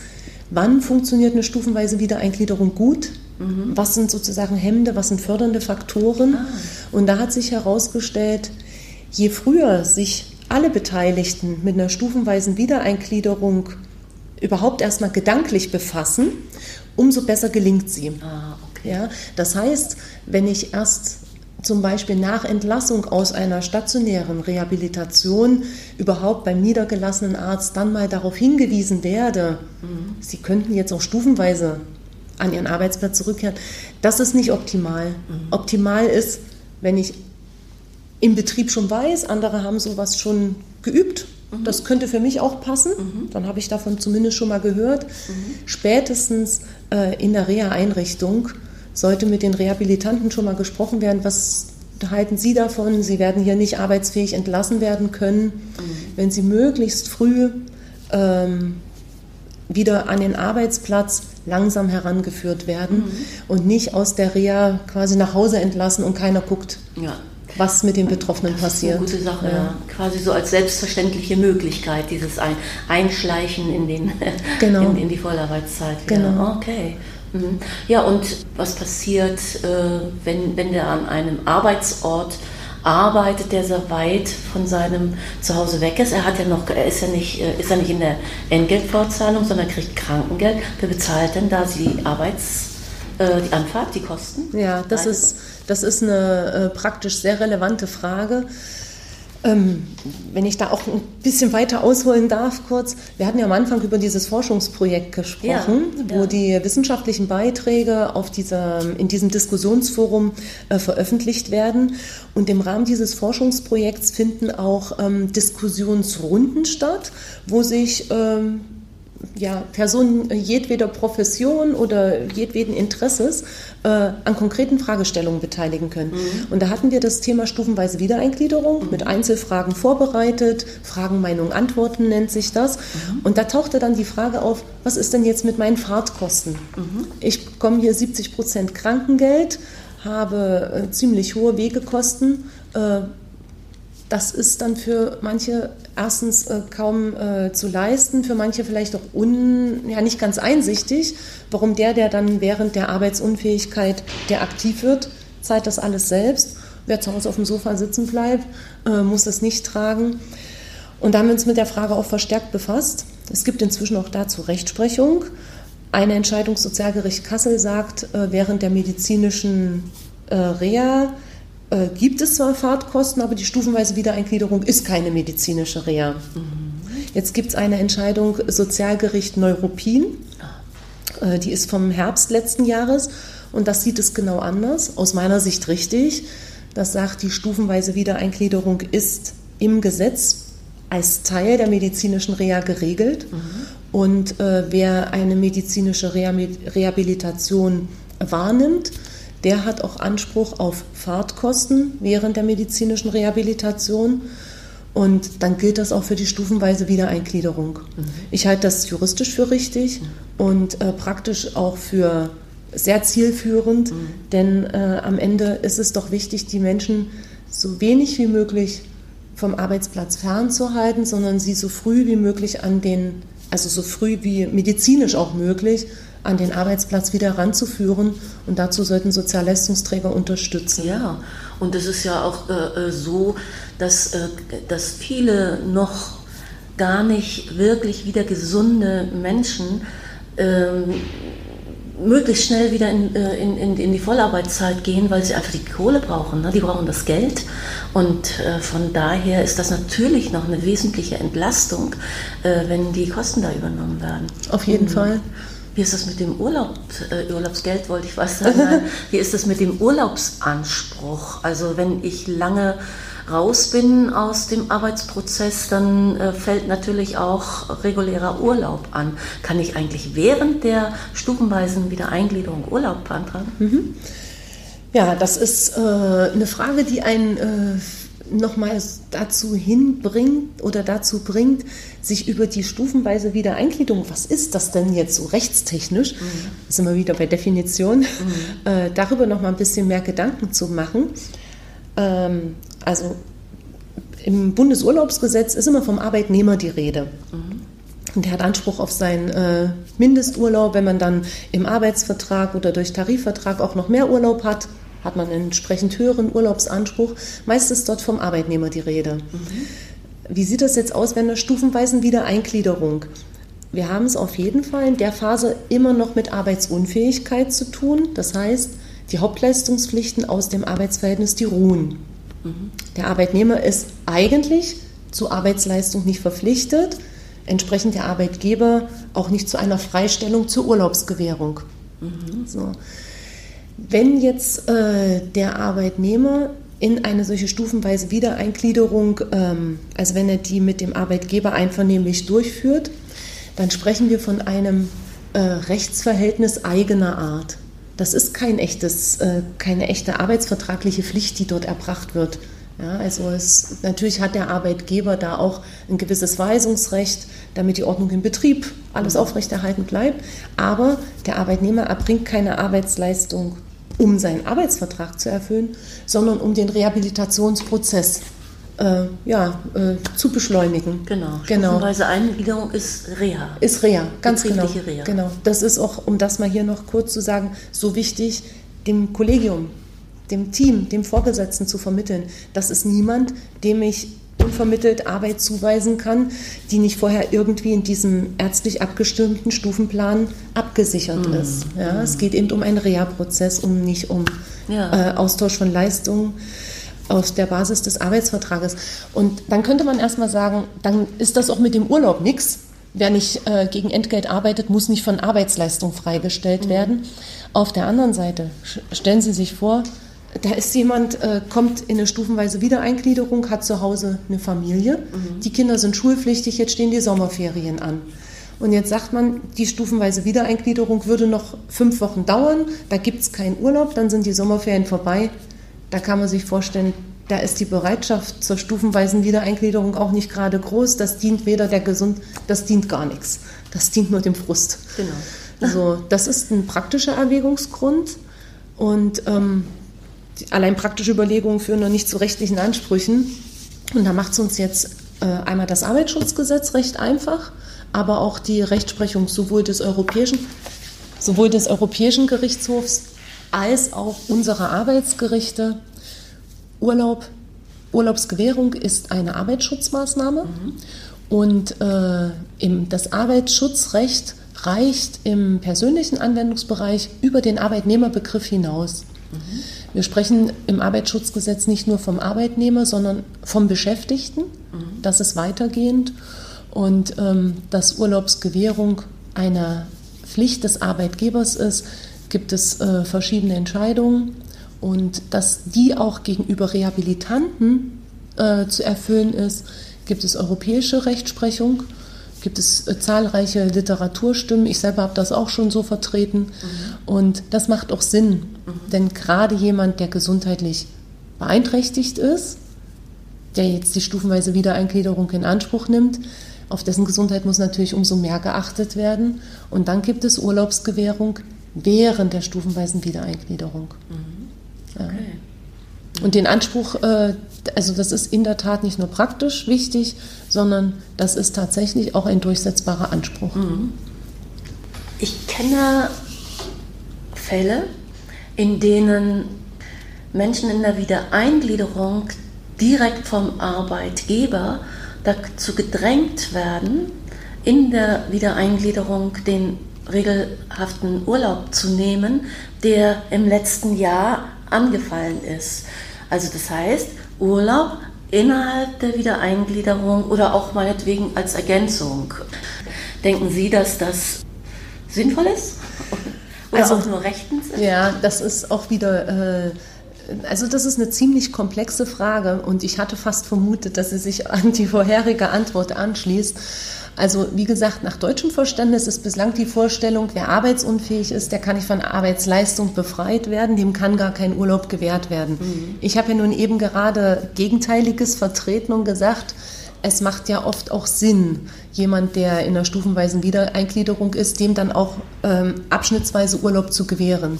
Wann funktioniert eine stufenweise Wiedereingliederung gut? Mhm. Was sind sozusagen Hemmende, was sind fördernde Faktoren? Ah. Und da hat sich herausgestellt, je früher sich alle Beteiligten mit einer stufenweisen Wiedereingliederung überhaupt erstmal gedanklich befassen, umso besser gelingt sie. Ah, okay. ja, das heißt, wenn ich erst zum Beispiel nach Entlassung aus einer stationären Rehabilitation überhaupt beim niedergelassenen Arzt dann mal darauf hingewiesen werde, mhm. Sie könnten jetzt auch stufenweise an Ihren Arbeitsplatz zurückkehren, das ist nicht optimal. Mhm. Optimal ist, wenn ich im Betrieb schon weiß, andere haben sowas schon geübt Mhm. Das könnte für mich auch passen. Mhm. Dann habe ich davon zumindest schon mal gehört. Mhm. Spätestens äh, in der Reha-Einrichtung sollte mit den Rehabilitanten schon mal gesprochen werden, was halten Sie davon? Sie werden hier nicht arbeitsfähig entlassen werden können, mhm. wenn Sie möglichst früh ähm, wieder an den Arbeitsplatz langsam herangeführt werden mhm. und nicht aus der Reha quasi nach Hause entlassen und keiner guckt. Ja was mit den Betroffenen passiert. Das ist eine gute Sache, ja. ja. Quasi so als selbstverständliche Möglichkeit, dieses Einschleichen in, den, genau. in, in die Vollarbeitszeit. Wieder. Genau. Okay. Mhm. Ja, und was passiert, äh, wenn, wenn der an einem Arbeitsort arbeitet, der sehr weit von seinem Zuhause weg ist? Er hat ja noch, er ist ja nicht, äh, ist ja nicht in der Entgeltfortzahlung, sondern kriegt Krankengeld. Wer bezahlt denn da die Arbeits, äh, die Anfahrt, die Kosten? Ja, das ist das ist eine praktisch sehr relevante Frage. Ähm, wenn ich da auch ein bisschen weiter ausholen darf, kurz. Wir hatten ja am Anfang über dieses Forschungsprojekt gesprochen, ja, wo ja. die wissenschaftlichen Beiträge auf dieser, in diesem Diskussionsforum äh, veröffentlicht werden. Und im Rahmen dieses Forschungsprojekts finden auch ähm, Diskussionsrunden statt, wo sich ähm, ja, Personen jedweder Profession oder jedweden Interesses äh, an konkreten Fragestellungen beteiligen können. Mhm. Und da hatten wir das Thema stufenweise Wiedereingliederung mhm. mit Einzelfragen vorbereitet. Fragen, Meinung, Antworten nennt sich das. Mhm. Und da tauchte dann die Frage auf, was ist denn jetzt mit meinen Fahrtkosten? Mhm. Ich bekomme hier 70 Prozent Krankengeld, habe äh, ziemlich hohe Wegekosten. Äh, das ist dann für manche erstens äh, kaum äh, zu leisten, für manche vielleicht auch un, ja, nicht ganz einsichtig, warum der, der dann während der Arbeitsunfähigkeit, der aktiv wird, zahlt das alles selbst. Wer zu Hause auf dem Sofa sitzen bleibt, äh, muss das nicht tragen. Und da haben wir uns mit der Frage auch verstärkt befasst. Es gibt inzwischen auch dazu Rechtsprechung. Eine Entscheidung Sozialgericht Kassel sagt, äh, während der medizinischen äh, Reha äh, gibt es zwar Fahrtkosten, aber die stufenweise Wiedereingliederung ist keine medizinische Reha. Mhm. Jetzt gibt es eine Entscheidung Sozialgericht Neuruppin, äh, die ist vom Herbst letzten Jahres und das sieht es genau anders, aus meiner Sicht richtig. Das sagt, die stufenweise Wiedereingliederung ist im Gesetz als Teil der medizinischen Reha geregelt. Mhm. Und äh, wer eine medizinische Rehabilitation wahrnimmt, der hat auch Anspruch auf Fahrtkosten während der medizinischen Rehabilitation. Und dann gilt das auch für die stufenweise Wiedereingliederung. Mhm. Ich halte das juristisch für richtig mhm. und äh, praktisch auch für sehr zielführend, mhm. denn äh, am Ende ist es doch wichtig, die Menschen so wenig wie möglich vom Arbeitsplatz fernzuhalten, sondern sie so früh wie möglich an den, also so früh wie medizinisch auch möglich, an den Arbeitsplatz wieder ranzuführen. Und dazu sollten Sozialleistungsträger unterstützen. Ja, und es ist ja auch äh, äh, so, dass, äh, dass viele noch gar nicht wirklich wieder gesunde Menschen ähm, möglichst schnell wieder in, äh, in, in, in, die Vollarbeitszeit gehen, weil sie einfach die Kohle brauchen. Ne? Die brauchen das Geld. Und äh, von daher ist das natürlich noch eine wesentliche Entlastung, äh, wenn die Kosten da übernommen werden. Auf jeden mhm. Fall. Wie ist das mit dem Urlaub, äh, Urlaubsgeld, wollte ich was sagen. Wie ist das mit dem Urlaubsanspruch? Also wenn ich lange raus bin aus dem Arbeitsprozess, dann äh, fällt natürlich auch regulärer Urlaub an. Kann ich eigentlich während der stufenweisen Wiedereingliederung Urlaub beantragen? Mhm. Ja, das ist äh, eine Frage, die einen äh, nochmal dazu hinbringt oder dazu bringt, sich über die stufenweise Wiedereingliederung, was ist das denn jetzt so rechtstechnisch, mhm. sind wir wieder bei Definition, mhm. äh, darüber nochmal ein bisschen mehr Gedanken zu machen. Ähm, also im Bundesurlaubsgesetz ist immer vom Arbeitnehmer die Rede. Mhm. Und er hat Anspruch auf seinen äh, Mindesturlaub. Wenn man dann im Arbeitsvertrag oder durch Tarifvertrag auch noch mehr Urlaub hat, hat man einen entsprechend höheren Urlaubsanspruch. Meist ist dort vom Arbeitnehmer die Rede. Mhm. Wie sieht das jetzt aus, wenn der stufenweisen Wiedereingliederung? Wir haben es auf jeden Fall in der Phase immer noch mit Arbeitsunfähigkeit zu tun. Das heißt, die Hauptleistungspflichten aus dem Arbeitsverhältnis, die ruhen. Mhm. Der Arbeitnehmer ist eigentlich zur Arbeitsleistung nicht verpflichtet, entsprechend der Arbeitgeber auch nicht zu einer Freistellung zur Urlaubsgewährung. Mhm. So. Wenn jetzt äh, der Arbeitnehmer in eine solche stufenweise Wiedereingliederung, ähm, also wenn er die mit dem Arbeitgeber einvernehmlich durchführt, dann sprechen wir von einem äh, Rechtsverhältnis eigener Art. Das ist kein echtes, äh, keine echte arbeitsvertragliche Pflicht, die dort erbracht wird. Ja, also es, natürlich hat der Arbeitgeber da auch ein gewisses Weisungsrecht, damit die Ordnung im Betrieb alles aufrechterhalten bleibt. Aber der Arbeitnehmer erbringt keine Arbeitsleistung, um seinen Arbeitsvertrag zu erfüllen, sondern um den Rehabilitationsprozess äh, ja, äh, zu beschleunigen. Genau. genau. Stufenweise Eingliederung ist Reha. Ist Reha, ganz genau. Reha. Genau. Das ist auch, um das mal hier noch kurz zu sagen, so wichtig, dem Kollegium, dem Team, dem Vorgesetzten zu vermitteln. Das ist niemand, dem ich unvermittelt Arbeit zuweisen kann, die nicht vorher irgendwie in diesem ärztlich abgestimmten Stufenplan abgesichert mm. ist. Ja, mm. Es geht eben um einen Reha-Prozess, um nicht um ja. äh, Austausch von Leistungen auf der Basis des Arbeitsvertrages. Und dann könnte man erstmal sagen, dann ist das auch mit dem Urlaub nichts. Wer nicht äh, gegen Entgelt arbeitet, muss nicht von Arbeitsleistung freigestellt mhm. werden. Auf der anderen Seite stellen Sie sich vor, da ist jemand, äh, kommt in eine stufenweise Wiedereingliederung, hat zu Hause eine Familie, mhm. die Kinder sind schulpflichtig, jetzt stehen die Sommerferien an. Und jetzt sagt man, die stufenweise Wiedereingliederung würde noch fünf Wochen dauern, da gibt es keinen Urlaub, dann sind die Sommerferien vorbei, da kann man sich vorstellen, da ist die Bereitschaft zur stufenweisen Wiedereingliederung auch nicht gerade groß. Das dient weder der Gesund, das dient gar nichts. Das dient nur dem Frust. Genau. Also das ist ein praktischer Erwägungsgrund und ähm, allein praktische Überlegungen führen noch nicht zu rechtlichen Ansprüchen. Und da macht es uns jetzt äh, einmal das Arbeitsschutzgesetz recht einfach, aber auch die Rechtsprechung sowohl des europäischen, sowohl des Europäischen Gerichtshofs als auch unsere Arbeitsgerichte. Urlaub, Urlaubsgewährung ist eine Arbeitsschutzmaßnahme mhm. und äh, im, das Arbeitsschutzrecht reicht im persönlichen Anwendungsbereich über den Arbeitnehmerbegriff hinaus. Mhm. Wir sprechen im Arbeitsschutzgesetz nicht nur vom Arbeitnehmer, sondern vom Beschäftigten. Mhm. Das ist weitergehend. Und ähm, dass Urlaubsgewährung eine Pflicht des Arbeitgebers ist, gibt es äh, verschiedene Entscheidungen und dass die auch gegenüber Rehabilitanten äh, zu erfüllen ist, gibt es europäische Rechtsprechung, gibt es äh, zahlreiche Literaturstimmen. Ich selber habe das auch schon so vertreten mhm. und das macht auch Sinn, mhm. denn gerade jemand, der gesundheitlich beeinträchtigt ist, der jetzt die stufenweise Wiedereingliederung in Anspruch nimmt, auf dessen Gesundheit muss natürlich umso mehr geachtet werden. Und dann gibt es Urlaubsgewährung während der stufenweisen Wiedereingliederung. Mhm. Okay. Ja. Und den Anspruch, äh, also das ist in der Tat nicht nur praktisch wichtig, sondern das ist tatsächlich auch ein durchsetzbarer Anspruch. Mhm. Ich kenne Fälle, in denen Menschen in der Wiedereingliederung direkt vom Arbeitgeber dazu gedrängt werden, in der Wiedereingliederung den regelhaften Urlaub zu nehmen, der im letzten Jahr angefallen ist. Also das heißt, Urlaub innerhalb der Wiedereingliederung oder auch meinetwegen als Ergänzung. Denken Sie, dass das sinnvoll ist? Oder also, auch nur rechtens? Ja, das ist auch wieder. Äh, also das ist eine ziemlich komplexe Frage und ich hatte fast vermutet, dass sie sich an die vorherige Antwort anschließt. Also wie gesagt, nach deutschem Verständnis ist bislang die Vorstellung, wer arbeitsunfähig ist, der kann nicht von Arbeitsleistung befreit werden, dem kann gar kein Urlaub gewährt werden. Mhm. Ich habe ja nun eben gerade Gegenteiliges vertreten und gesagt, es macht ja oft auch Sinn, jemand, der in einer stufenweisen Wiedereingliederung ist, dem dann auch ähm, abschnittsweise Urlaub zu gewähren.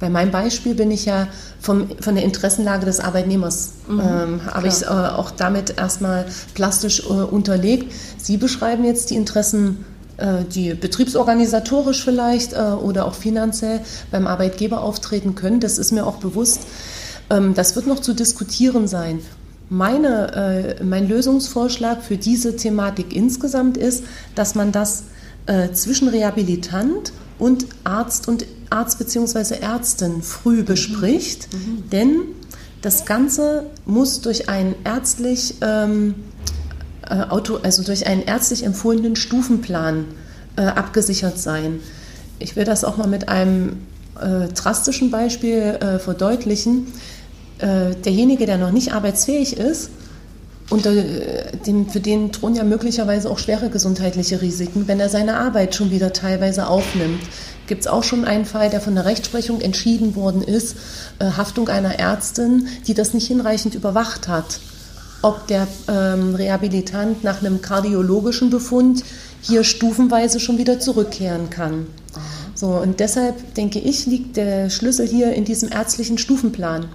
Bei meinem Beispiel bin ich ja vom, von der Interessenlage des Arbeitnehmers, mhm, ähm, habe ich äh, auch damit erstmal plastisch äh, unterlegt. Sie beschreiben jetzt die Interessen, äh, die betriebsorganisatorisch vielleicht äh, oder auch finanziell beim Arbeitgeber auftreten können. Das ist mir auch bewusst. Ähm, das wird noch zu diskutieren sein. Meine, äh, mein Lösungsvorschlag für diese Thematik insgesamt ist, dass man das zwischen Rehabilitant und Arzt und Arzt bzw. Ärztin früh bespricht, mhm. denn das Ganze muss durch einen ärztlich ähm, äh, Auto, also durch einen ärztlich empfohlenen Stufenplan äh, abgesichert sein. Ich will das auch mal mit einem äh, drastischen Beispiel äh, verdeutlichen. Äh, derjenige, der noch nicht arbeitsfähig ist, und äh, den, für den drohen ja möglicherweise auch schwere gesundheitliche Risiken, wenn er seine Arbeit schon wieder teilweise aufnimmt. Gibt es auch schon einen Fall, der von der Rechtsprechung entschieden worden ist, äh, Haftung einer Ärztin, die das nicht hinreichend überwacht hat, ob der ähm, Rehabilitant nach einem kardiologischen Befund hier stufenweise schon wieder zurückkehren kann. So, und deshalb denke ich, liegt der Schlüssel hier in diesem ärztlichen Stufenplan.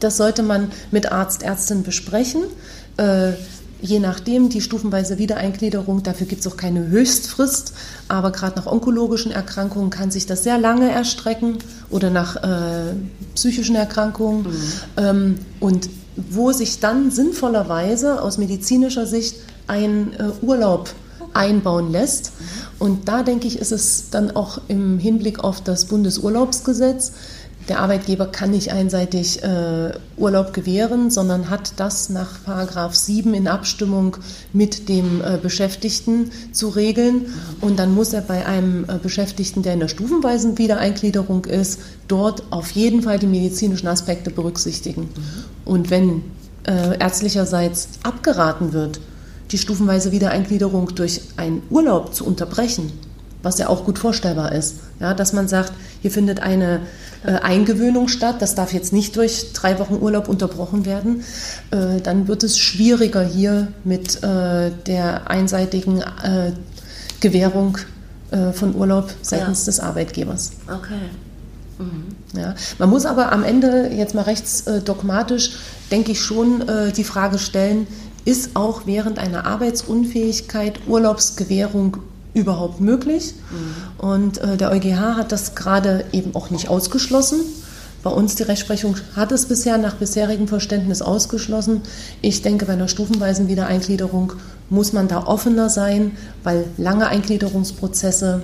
Das sollte man mit Arzt, Ärztin besprechen. Äh, je nachdem, die stufenweise Wiedereingliederung, dafür gibt es auch keine Höchstfrist, aber gerade nach onkologischen Erkrankungen kann sich das sehr lange erstrecken oder nach äh, psychischen Erkrankungen. Mhm. Ähm, und wo sich dann sinnvollerweise aus medizinischer Sicht ein äh, Urlaub einbauen lässt. Und da denke ich, ist es dann auch im Hinblick auf das Bundesurlaubsgesetz der Arbeitgeber kann nicht einseitig äh, Urlaub gewähren, sondern hat das nach Paragraph 7 in Abstimmung mit dem äh, Beschäftigten zu regeln. Und dann muss er bei einem äh, Beschäftigten, der in der stufenweisen Wiedereingliederung ist, dort auf jeden Fall die medizinischen Aspekte berücksichtigen. Und wenn äh, ärztlicherseits abgeraten wird, die stufenweise Wiedereingliederung durch einen Urlaub zu unterbrechen, was ja auch gut vorstellbar ist, ja, dass man sagt, hier findet eine äh, Eingewöhnung statt, das darf jetzt nicht durch drei Wochen Urlaub unterbrochen werden, äh, dann wird es schwieriger hier mit äh, der einseitigen äh, Gewährung äh, von Urlaub seitens ja. des Arbeitgebers. Okay. Mhm. Ja, man muss aber am Ende jetzt mal rechts äh, dogmatisch, denke ich schon, die Frage stellen, ist auch während einer Arbeitsunfähigkeit Urlaubsgewährung überhaupt möglich. Mhm. Und äh, der EuGH hat das gerade eben auch nicht ausgeschlossen. Bei uns die Rechtsprechung hat es bisher nach bisherigem Verständnis ausgeschlossen. Ich denke, bei einer stufenweisen Wiedereingliederung muss man da offener sein, weil lange Eingliederungsprozesse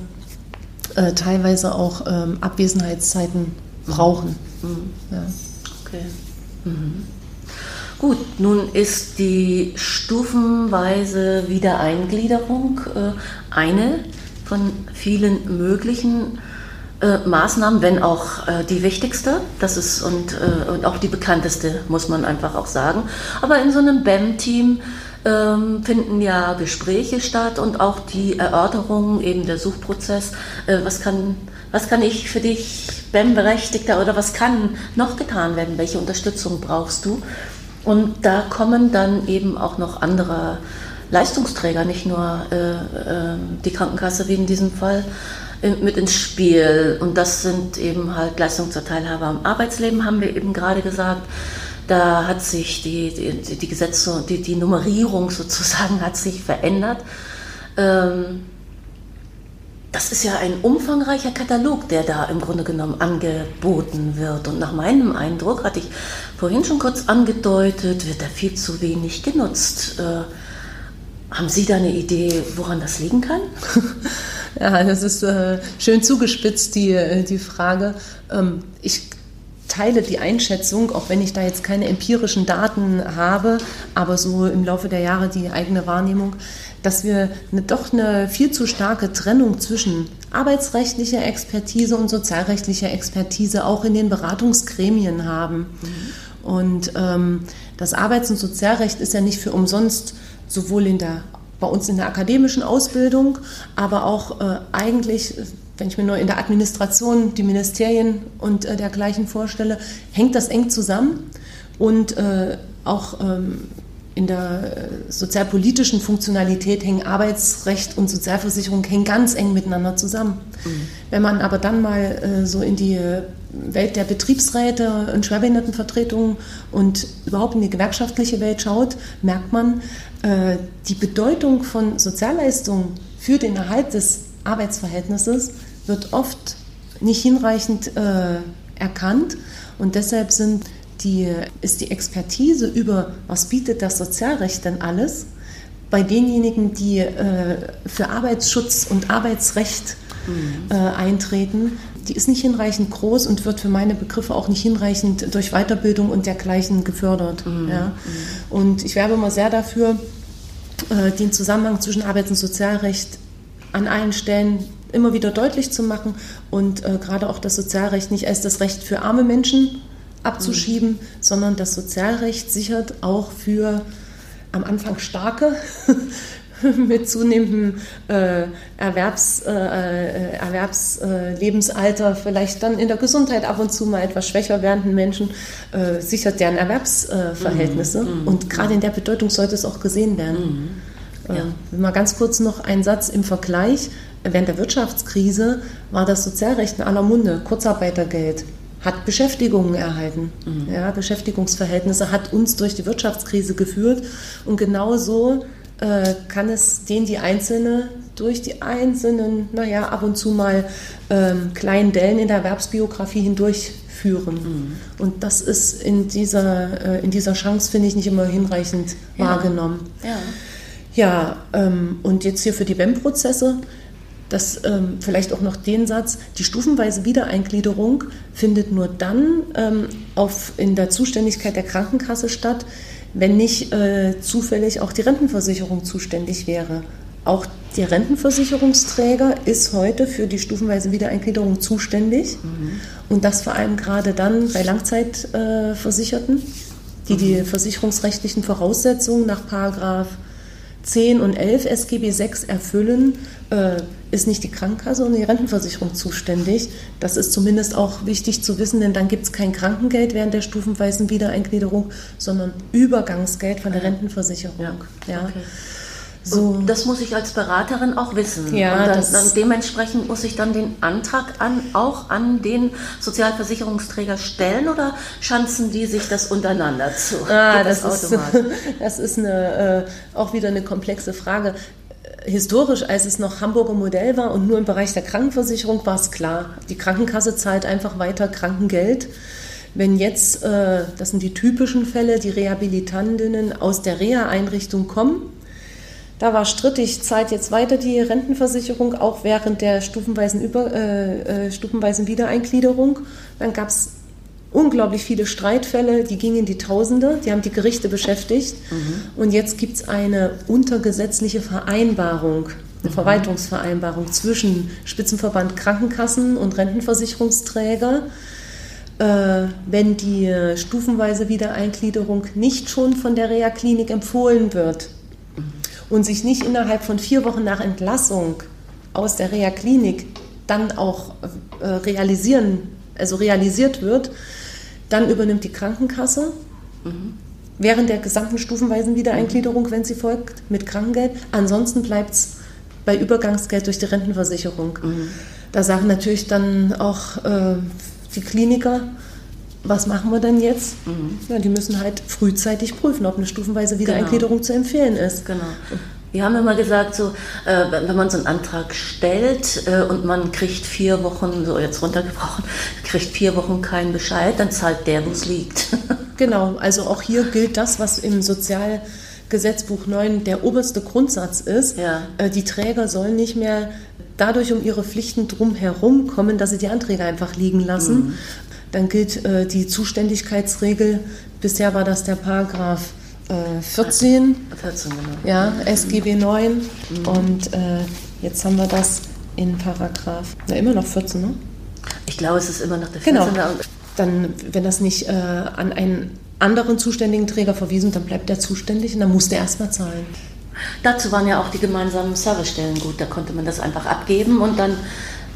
äh, teilweise auch ähm, Abwesenheitszeiten brauchen. Mhm. Ja. Okay. Mhm. Gut, nun ist die stufenweise Wiedereingliederung äh, eine von vielen möglichen äh, Maßnahmen, wenn auch äh, die wichtigste, das ist und, äh, und auch die bekannteste, muss man einfach auch sagen. Aber in so einem BEM-Team ähm, finden ja Gespräche statt und auch die Erörterung, eben der Suchprozess. Äh, was, kann, was kann ich für dich, BEM-Berechtigter, oder was kann noch getan werden? Welche Unterstützung brauchst du? Und da kommen dann eben auch noch andere Leistungsträger, nicht nur äh, äh, die Krankenkasse wie in diesem Fall, äh, mit ins Spiel. Und das sind eben halt Leistungserteilhaber im Arbeitsleben, haben wir eben gerade gesagt. Da hat sich die, die, die Gesetze, die, die Nummerierung sozusagen hat sich verändert. Ähm, das ist ja ein umfangreicher Katalog, der da im Grunde genommen angeboten wird. Und nach meinem Eindruck, hatte ich vorhin schon kurz angedeutet, wird er viel zu wenig genutzt. Äh, haben Sie da eine Idee, woran das liegen kann? ja, das ist äh, schön zugespitzt, die, äh, die Frage. Ähm, ich teile die Einschätzung, auch wenn ich da jetzt keine empirischen Daten habe, aber so im Laufe der Jahre die eigene Wahrnehmung, dass wir eine, doch eine viel zu starke Trennung zwischen arbeitsrechtlicher Expertise und sozialrechtlicher Expertise auch in den Beratungsgremien haben. Mhm. Und ähm, das Arbeits- und Sozialrecht ist ja nicht für umsonst sowohl in der bei uns in der akademischen Ausbildung, aber auch äh, eigentlich, wenn ich mir nur in der Administration die Ministerien und äh, dergleichen vorstelle, hängt das eng zusammen und äh, auch ähm, in der äh, sozialpolitischen Funktionalität hängen Arbeitsrecht und Sozialversicherung hängen ganz eng miteinander zusammen. Mhm. Wenn man aber dann mal äh, so in die Welt der Betriebsräte und Schwerbehindertenvertretungen und überhaupt in die gewerkschaftliche Welt schaut, merkt man, äh, die Bedeutung von Sozialleistungen für den Erhalt des Arbeitsverhältnisses wird oft nicht hinreichend äh, erkannt und deshalb sind die, ist die Expertise über, was bietet das Sozialrecht denn alles, bei denjenigen, die äh, für Arbeitsschutz und Arbeitsrecht mhm. äh, eintreten, die ist nicht hinreichend groß und wird für meine Begriffe auch nicht hinreichend durch Weiterbildung und dergleichen gefördert. Mhm. Ja. Mhm. Und ich werbe immer sehr dafür, äh, den Zusammenhang zwischen Arbeits- und Sozialrecht an allen Stellen immer wieder deutlich zu machen und äh, gerade auch das Sozialrecht nicht als das Recht für arme Menschen abzuschieben, mhm. sondern das Sozialrecht sichert auch für am Anfang starke, mit zunehmendem äh, Erwerbs, äh, äh, Erwerbslebensalter, äh, vielleicht dann in der Gesundheit ab und zu mal etwas schwächer werdenden Menschen, äh, sichert deren Erwerbsverhältnisse. Mhm. Und gerade in der Bedeutung sollte es auch gesehen werden. Mhm. Ja. mal ganz kurz noch ein Satz im Vergleich. Während der Wirtschaftskrise war das Sozialrecht in aller Munde, Kurzarbeitergeld hat Beschäftigungen erhalten. Mhm. Ja, Beschäftigungsverhältnisse hat uns durch die Wirtschaftskrise geführt. Und genauso äh, kann es den die Einzelne durch die einzelnen, naja, ab und zu mal ähm, kleinen Dellen in der Erwerbsbiografie hindurchführen. Mhm. Und das ist in dieser, äh, in dieser Chance, finde ich, nicht immer hinreichend ja. wahrgenommen. Ja, ja ähm, und jetzt hier für die BEM-Prozesse das ähm, vielleicht auch noch den Satz, die stufenweise Wiedereingliederung findet nur dann ähm, auf, in der Zuständigkeit der Krankenkasse statt, wenn nicht äh, zufällig auch die Rentenversicherung zuständig wäre. Auch der Rentenversicherungsträger ist heute für die stufenweise Wiedereingliederung zuständig mhm. und das vor allem gerade dann bei Langzeitversicherten, die mhm. die versicherungsrechtlichen Voraussetzungen nach Paragraph 10 und 11 SGB 6 erfüllen, äh, ist nicht die Krankenkasse, sondern die Rentenversicherung zuständig. Das ist zumindest auch wichtig zu wissen, denn dann gibt es kein Krankengeld während der stufenweisen Wiedereingliederung, sondern Übergangsgeld von der Rentenversicherung. Ja. ja. Okay. So. das muss ich als Beraterin auch wissen. Ja, und dann, dann dementsprechend muss ich dann den Antrag an, auch an den Sozialversicherungsträger stellen oder schanzen die sich das untereinander zu? Ah, das, das, ist, das ist eine, äh, auch wieder eine komplexe Frage historisch, als es noch Hamburger Modell war und nur im Bereich der Krankenversicherung, war es klar. Die Krankenkasse zahlt einfach weiter Krankengeld. Wenn jetzt, äh, das sind die typischen Fälle, die Rehabilitantinnen aus der Reha-Einrichtung kommen, da war strittig, zahlt jetzt weiter die Rentenversicherung, auch während der stufenweisen, Über, äh, äh, stufenweisen Wiedereingliederung. Dann gab es unglaublich viele Streitfälle, die gingen in die Tausende, die haben die Gerichte beschäftigt. Mhm. Und jetzt gibt es eine untergesetzliche Vereinbarung, eine mhm. Verwaltungsvereinbarung zwischen Spitzenverband Krankenkassen und Rentenversicherungsträger. Äh, wenn die stufenweise Wiedereingliederung nicht schon von der Reha-Klinik empfohlen wird und sich nicht innerhalb von vier Wochen nach Entlassung aus der Reha-Klinik dann auch äh, realisieren, also realisiert wird, dann übernimmt die Krankenkasse mhm. während der gesamten stufenweisen Wiedereingliederung, wenn sie folgt, mit Krankengeld. Ansonsten bleibt es bei Übergangsgeld durch die Rentenversicherung. Mhm. Da sagen natürlich dann auch äh, die Kliniker, was machen wir denn jetzt? Mhm. Ja, die müssen halt frühzeitig prüfen, ob eine stufenweise Wiedereingliederung genau. zu empfehlen ist. Genau. Wir haben immer gesagt, so, äh, wenn man so einen Antrag stellt äh, und man kriegt vier Wochen, so jetzt runtergebrochen, kriegt vier Wochen keinen Bescheid, dann zahlt der, wo es liegt. genau, also auch hier gilt das, was im Sozialgesetzbuch 9 der oberste Grundsatz ist. Ja. Äh, die Träger sollen nicht mehr dadurch um ihre Pflichten drumherum kommen, dass sie die Anträge einfach liegen lassen. Mhm. Dann gilt äh, die Zuständigkeitsregel. Bisher war das der Paragraph äh, 14, 14 genau. ja, SGB 9 mhm. und äh, jetzt haben wir das in Paragraph, na immer noch 14, ne? Ich glaube, es ist immer noch der 14. Genau. Dann, wenn das nicht äh, an einen anderen zuständigen Träger verwiesen, dann bleibt der zuständig und dann muss der erstmal zahlen. Dazu waren ja auch die gemeinsamen Servicestellen gut. Da konnte man das einfach abgeben und dann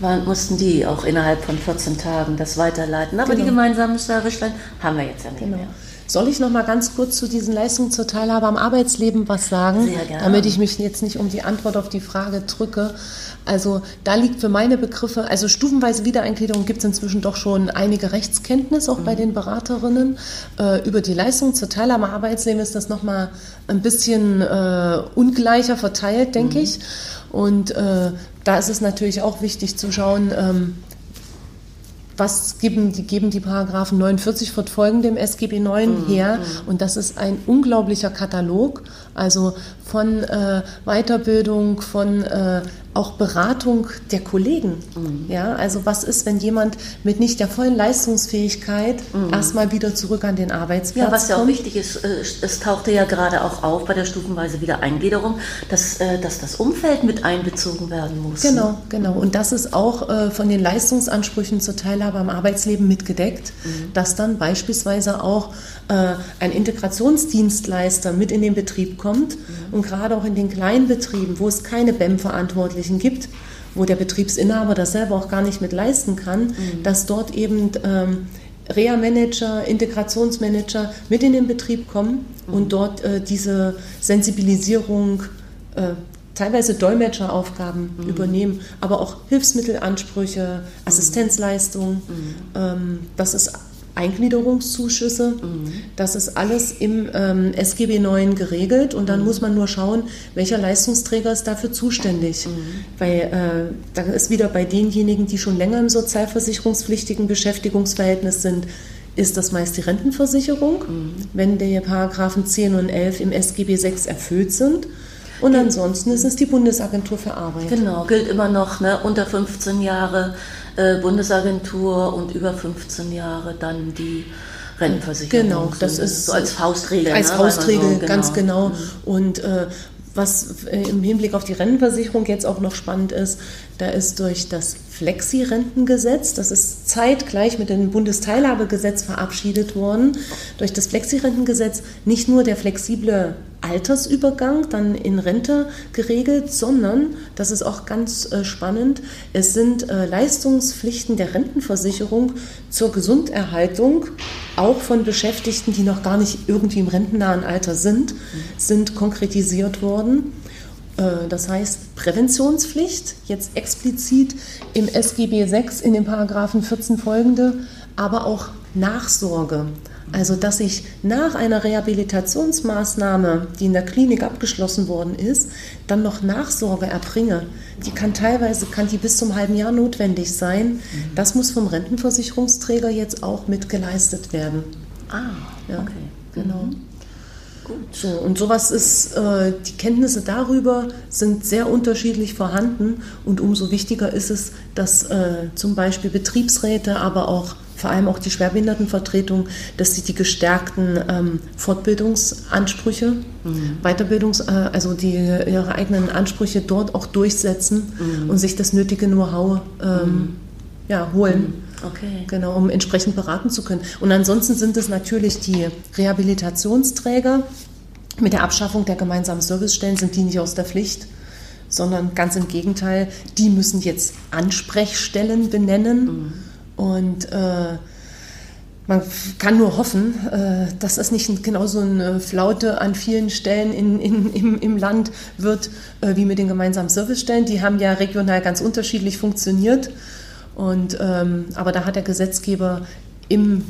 waren, mussten die auch innerhalb von 14 Tagen das weiterleiten. Aber genau. die gemeinsamen Servicestellen haben wir jetzt ja nicht genau. mehr. Soll ich noch mal ganz kurz zu diesen Leistungen zur Teilhabe am Arbeitsleben was sagen, Sehr gerne. damit ich mich jetzt nicht um die Antwort auf die Frage drücke? Also da liegt für meine Begriffe, also stufenweise Wiedereingliederung gibt es inzwischen doch schon einige Rechtskenntnis auch mhm. bei den Beraterinnen. Äh, über die Leistung zur Teilhabe am Arbeitsleben ist das noch mal ein bisschen äh, ungleicher verteilt, denke mhm. ich. Und äh, da ist es natürlich auch wichtig zu schauen, ähm, was geben die, geben die Paragraphen 49 fortfolgende im SGB 9 mhm. her. Mhm. Und das ist ein unglaublicher Katalog, also von äh, Weiterbildung, von äh, auch Beratung der Kollegen. Mhm. Ja, also was ist, wenn jemand mit nicht der vollen Leistungsfähigkeit mhm. erstmal wieder zurück an den Arbeitsplatz Ja, was ja auch wichtig ist, äh, es tauchte ja gerade auch auf bei der stufenweise Wiedereingliederung, dass, äh, dass das Umfeld mit einbezogen werden muss. Genau, genau. Und das ist auch äh, von den Leistungsansprüchen zur Teilhabe am Arbeitsleben mitgedeckt, mhm. dass dann beispielsweise auch ein Integrationsdienstleister mit in den Betrieb kommt mhm. und gerade auch in den kleinen Betrieben, wo es keine BEM-Verantwortlichen gibt, wo der Betriebsinhaber das selber auch gar nicht mit leisten kann, mhm. dass dort eben ähm, Reha-Manager, Integrationsmanager mit in den Betrieb kommen mhm. und dort äh, diese Sensibilisierung, äh, teilweise Dolmetscheraufgaben mhm. übernehmen, aber auch Hilfsmittelansprüche, mhm. Assistenzleistungen. Mhm. Ähm, das ist Eingliederungszuschüsse. Mhm. Das ist alles im ähm, SGB 9 geregelt und dann mhm. muss man nur schauen, welcher Leistungsträger ist dafür zuständig. Mhm. Weil äh, dann ist wieder bei denjenigen, die schon länger im sozialversicherungspflichtigen Beschäftigungsverhältnis sind, ist das meist die Rentenversicherung, mhm. wenn die Paragraphen 10 und 11 im SGB 6 erfüllt sind. Und ansonsten ist es die Bundesagentur für Arbeit. Genau, gilt immer noch ne, unter 15 Jahre Bundesagentur und über 15 Jahre dann die Rentenversicherung. Genau, das ist so als Faustregel. Als ne, Faustregel, so, genau. ganz genau. Mhm. Und äh, was äh, im Hinblick auf die Rentenversicherung jetzt auch noch spannend ist, da ist durch das Flexi-Rentengesetz, das ist zeitgleich mit dem Bundesteilhabegesetz verabschiedet worden, durch das Flexi-Rentengesetz nicht nur der flexible Altersübergang dann in Rente geregelt, sondern, das ist auch ganz äh, spannend, es sind äh, Leistungspflichten der Rentenversicherung zur Gesunderhaltung auch von Beschäftigten, die noch gar nicht irgendwie im rentennahen Alter sind, sind konkretisiert worden. Äh, das heißt, Präventionspflicht, jetzt explizit im SGB 6 in den Paragraphen 14 folgende, aber auch Nachsorge. Also, dass ich nach einer Rehabilitationsmaßnahme, die in der Klinik abgeschlossen worden ist, dann noch Nachsorge erbringe. Die kann teilweise, kann die bis zum halben Jahr notwendig sein. Mhm. Das muss vom Rentenversicherungsträger jetzt auch mit geleistet werden. Ah, ja, okay. Genau. Mhm. Gut. So, und sowas ist, äh, die Kenntnisse darüber sind sehr unterschiedlich vorhanden und umso wichtiger ist es, dass äh, zum Beispiel Betriebsräte, aber auch vor allem auch die Schwerbehindertenvertretung, dass sie die gestärkten ähm, Fortbildungsansprüche, mhm. Weiterbildungs-, äh, also die, ihre eigenen Ansprüche dort auch durchsetzen mhm. und sich das nötige Know-how ähm, mhm. ja, holen. Mhm. Okay. Genau, um entsprechend beraten zu können. Und ansonsten sind es natürlich die Rehabilitationsträger. Mit der Abschaffung der gemeinsamen Servicestellen sind die nicht aus der Pflicht, sondern ganz im Gegenteil, die müssen jetzt Ansprechstellen benennen. Mhm. Und äh, man kann nur hoffen, äh, dass es nicht genauso eine Flaute an vielen Stellen in, in, im, im Land wird äh, wie mit den gemeinsamen Servicestellen. Die haben ja regional ganz unterschiedlich funktioniert. Und, ähm, aber da hat der Gesetzgeber im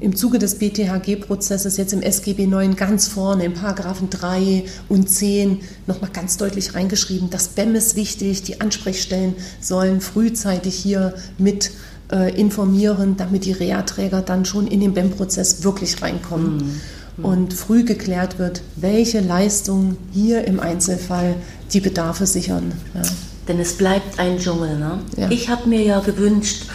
im Zuge des BTHG-Prozesses jetzt im SGB 9 ganz vorne, in Paragraphen 3 und 10, nochmal ganz deutlich reingeschrieben, das BEM ist wichtig, die Ansprechstellen sollen frühzeitig hier mit äh, informieren, damit die Reha-Träger dann schon in den BEM-Prozess wirklich reinkommen. Mhm. Und früh geklärt wird, welche Leistungen hier im Einzelfall die Bedarfe sichern. Ja. Denn es bleibt ein Dschungel. Ne? Ja. Ich habe mir ja gewünscht,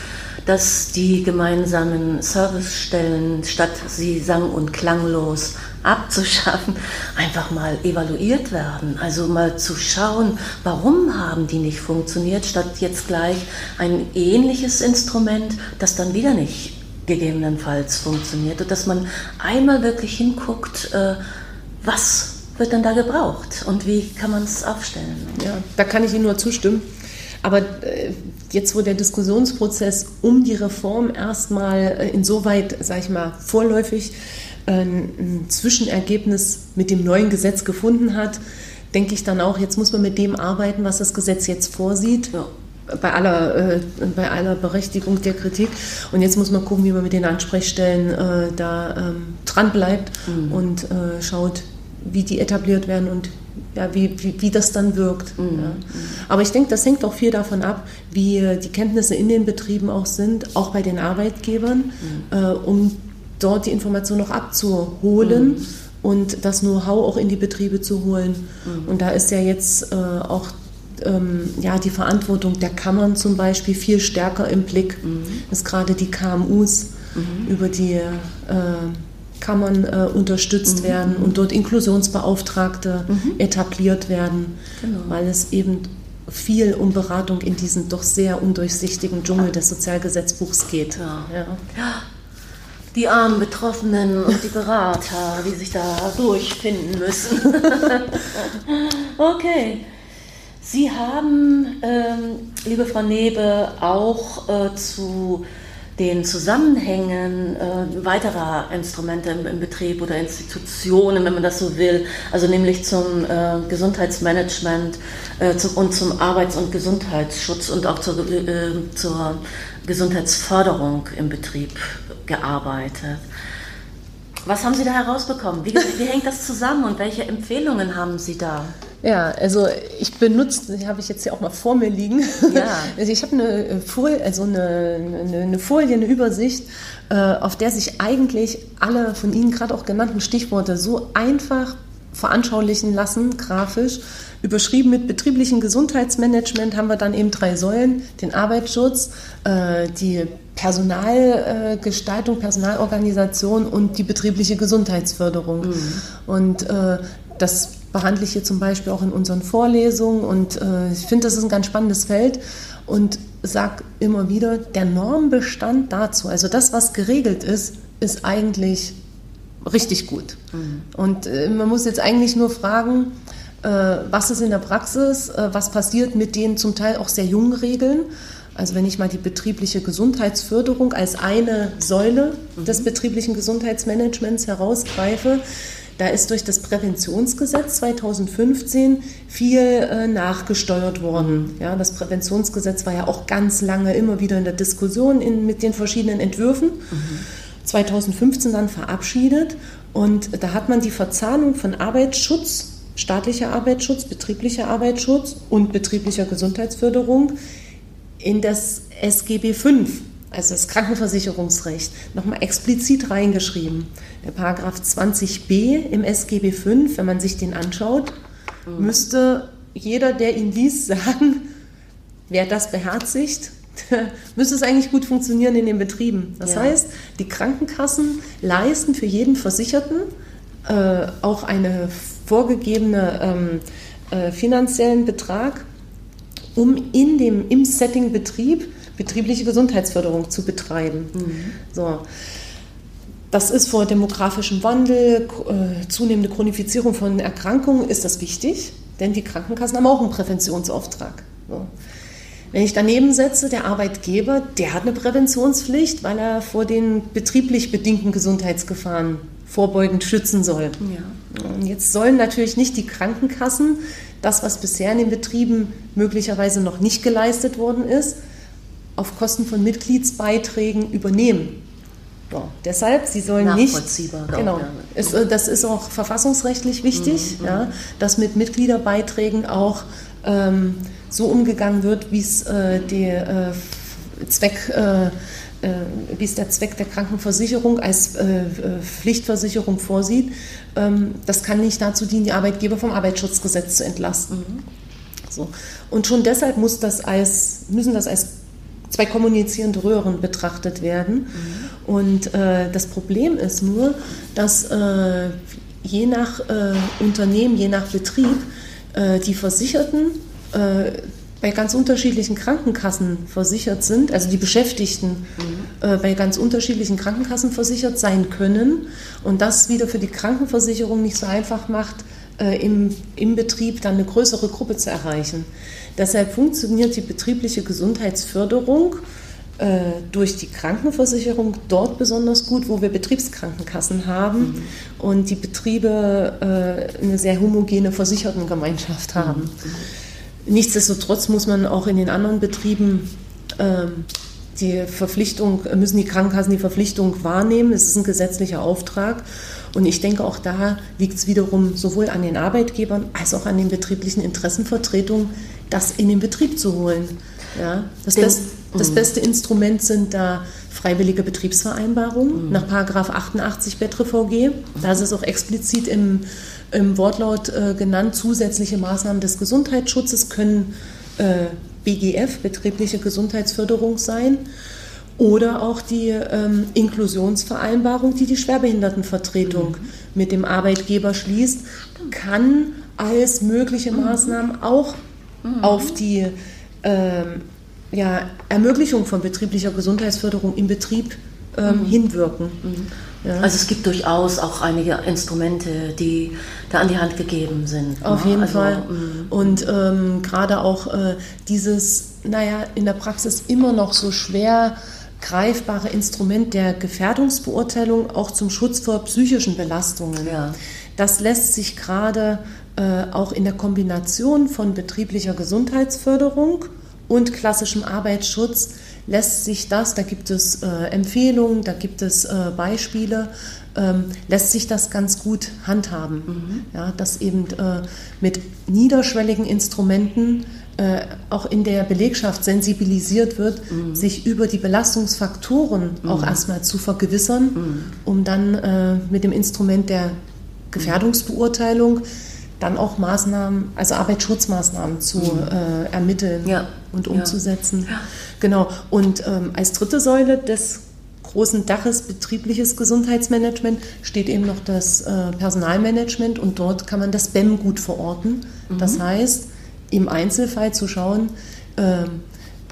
dass die gemeinsamen Servicestellen, statt sie sang- und klanglos abzuschaffen, einfach mal evaluiert werden. Also mal zu schauen, warum haben die nicht funktioniert, statt jetzt gleich ein ähnliches Instrument, das dann wieder nicht gegebenenfalls funktioniert. Und dass man einmal wirklich hinguckt, äh, was wird dann da gebraucht und wie kann man es aufstellen. Ja, da kann ich Ihnen nur zustimmen. Aber äh, jetzt, wo der Diskussionsprozess um die Reform erstmal äh, insoweit, sage ich mal, vorläufig äh, ein Zwischenergebnis mit dem neuen Gesetz gefunden hat, denke ich dann auch, jetzt muss man mit dem arbeiten, was das Gesetz jetzt vorsieht. Ja. Bei aller, äh, bei aller Berechtigung der Kritik. Und jetzt muss man gucken, wie man mit den Ansprechstellen äh, da ähm, dran bleibt mhm. und äh, schaut, wie die etabliert werden und ja, wie, wie, wie das dann wirkt. Mhm. Ja. Aber ich denke, das hängt auch viel davon ab, wie die Kenntnisse in den Betrieben auch sind, auch bei den Arbeitgebern, mhm. äh, um dort die Information noch abzuholen. Mhm. Und das Know-how auch in die Betriebe zu holen. Mhm. Und da ist ja jetzt äh, auch ähm, ja, die Verantwortung der Kammern zum Beispiel viel stärker im Blick, mhm. dass gerade die KMUs mhm. über die äh, Kammern äh, unterstützt mhm. werden und dort Inklusionsbeauftragte mhm. etabliert werden, genau. weil es eben viel um Beratung in diesem doch sehr undurchsichtigen Dschungel des Sozialgesetzbuchs geht. Ja. Ja. Die armen Betroffenen und die Berater, die sich da durchfinden müssen. okay. Sie haben, ähm, liebe Frau Nebe, auch äh, zu den Zusammenhängen äh, weiterer Instrumente im, im, Betrieb oder Institutionen, wenn man das so will, also nämlich zum äh, Gesundheitsmanagement äh, zum, und zum Arbeits- und Gesundheitsschutz und auch zur, äh, zur Gesundheitsförderung im Betrieb gearbeitet. Was haben Sie da herausbekommen? Wie, wie hängt das zusammen und welche Empfehlungen haben Sie da? Ja, also ich benutze, die habe ich jetzt hier auch mal vor mir liegen. Ja. Also ich habe eine Folie, also eine, eine, eine, Folie, eine Übersicht, äh, auf der sich eigentlich alle von Ihnen gerade auch genannten Stichworte so einfach veranschaulichen lassen, grafisch. Überschrieben mit betrieblichem Gesundheitsmanagement haben wir dann eben drei Säulen, den Arbeitsschutz, äh, die Personalgestaltung, Personalorganisation und die betriebliche Gesundheitsförderung. Mhm. Und äh, das behandle ich hier zum Beispiel auch in unseren Vorlesungen und äh, ich finde, das ist ein ganz spannendes Feld und sage immer wieder, der Normbestand dazu, also das, was geregelt ist, ist eigentlich richtig gut. Mhm. Und äh, man muss jetzt eigentlich nur fragen, äh, was ist in der Praxis, äh, was passiert mit den zum Teil auch sehr jungen Regeln. Also wenn ich mal die betriebliche Gesundheitsförderung als eine Säule mhm. des betrieblichen Gesundheitsmanagements herausgreife, da ist durch das Präventionsgesetz 2015 viel äh, nachgesteuert worden. Ja, das Präventionsgesetz war ja auch ganz lange immer wieder in der Diskussion in, mit den verschiedenen Entwürfen. Mhm. 2015 dann verabschiedet und da hat man die Verzahnung von Arbeitsschutz, staatlicher Arbeitsschutz, betrieblicher Arbeitsschutz und betrieblicher Gesundheitsförderung in das SGB V also das Krankenversicherungsrecht, nochmal explizit reingeschrieben. Der Paragraph 20b im SGB V, wenn man sich den anschaut, mhm. müsste jeder, der ihn liest, sagen, wer das beherzigt, müsste es eigentlich gut funktionieren in den Betrieben. Das ja. heißt, die Krankenkassen leisten für jeden Versicherten äh, auch einen vorgegebenen ähm, äh, finanziellen Betrag, um in dem, im Setting Betrieb betriebliche Gesundheitsförderung zu betreiben. Mhm. So. Das ist vor demografischem Wandel, äh, zunehmende Chronifizierung von Erkrankungen ist das wichtig, denn die Krankenkassen haben auch einen Präventionsauftrag. So. Wenn ich daneben setze, der Arbeitgeber, der hat eine Präventionspflicht, weil er vor den betrieblich bedingten Gesundheitsgefahren vorbeugend schützen soll. Ja. Und jetzt sollen natürlich nicht die Krankenkassen das, was bisher in den Betrieben möglicherweise noch nicht geleistet worden ist, auf Kosten von Mitgliedsbeiträgen übernehmen. Ja, deshalb, sie sollen Nachvollziehbar, nicht. Genau, ja. ist, äh, das ist auch verfassungsrechtlich wichtig, Mhm, ja, dass mit Mitgliederbeiträgen auch ähm, so umgegangen wird, wie es äh, der äh, Zweck äh, äh, wie es der Zweck der Krankenversicherung als äh, äh, Pflichtversicherung vorsieht. Ähm, das kann nicht dazu dienen, die Arbeitgeber vom Arbeitsschutzgesetz zu entlasten. So. Und schon deshalb muss das als, müssen das als zwei kommunizierende Röhren betrachtet werden. Und äh, das Problem ist nur, dass äh, je nach äh, Unternehmen, je nach Betrieb, äh, die Versicherten äh, bei ganz unterschiedlichen Krankenkassen versichert sind, also die Beschäftigten äh, bei ganz unterschiedlichen Krankenkassen versichert sein können und das wieder für die Krankenversicherung nicht so einfach macht, im, im Betrieb dann eine größere Gruppe zu erreichen. Deshalb funktioniert die betriebliche Gesundheitsförderung äh, durch die Krankenversicherung dort besonders gut, wo wir Betriebskrankenkassen haben und die Betriebe äh, eine sehr homogene Versichertengemeinschaft haben. Nichtsdestotrotz muss man auch in den anderen Betrieben ähm, die Verpflichtung, müssen die Krankenkassen die Verpflichtung wahrnehmen. Es ist ein gesetzlicher Auftrag. Und ich denke, auch da liegt es wiederum sowohl an den Arbeitgebern als auch an den betrieblichen Interessenvertretungen, das in den Betrieb zu holen. Ja, das, best, das beste Instrument sind da freiwillige Betriebsvereinbarungen nach Paragraph 88 BetreVG. Da ist es auch explizit im, im Wortlaut äh, genannt, zusätzliche Maßnahmen des Gesundheitsschutzes können äh, BGF, betriebliche Gesundheitsförderung sein. Oder auch die ähm, Inklusionsvereinbarung, die die Schwerbehindertenvertretung mit dem Arbeitgeber schließt, kann als mögliche Maßnahmen auch auf die ähm, ja, Ermöglichung von betrieblicher Gesundheitsförderung im Betrieb ähm, hinwirken. Ja. Also es gibt durchaus auch einige Instrumente, die da an die Hand gegeben sind. Auf ne? jeden also, Fall. mm, Und ähm, gerade auch äh, dieses, naja, in der Praxis immer noch so schwer greifbare Instrument der Gefährdungsbeurteilung auch zum Schutz vor psychischen Belastungen. Ja. Das lässt sich gerade äh, auch in der Kombination von betrieblicher Gesundheitsförderung und klassischem Arbeitsschutz lässt sich das, da gibt es äh, Empfehlungen, da gibt es äh, Beispiele, ähm, lässt sich das ganz gut handhaben. Ja, dass eben äh, mit niederschwelligen Instrumenten äh, auch in der Belegschaft sensibilisiert wird, sich über die Belastungsfaktoren auch erstmal zu vergewissern, um dann mit dem Instrument der Gefährdungsbeurteilung dann auch Maßnahmen, also Arbeitsschutzmaßnahmen zu äh, ermitteln Ja. und Ja. umzusetzen. Genau. Und ähm, als dritte Säule des großen Daches betriebliches Gesundheitsmanagement steht eben noch das äh, Personalmanagement und dort kann man das BEM gut verorten. Das heißt, im Einzelfall zu schauen, ähm,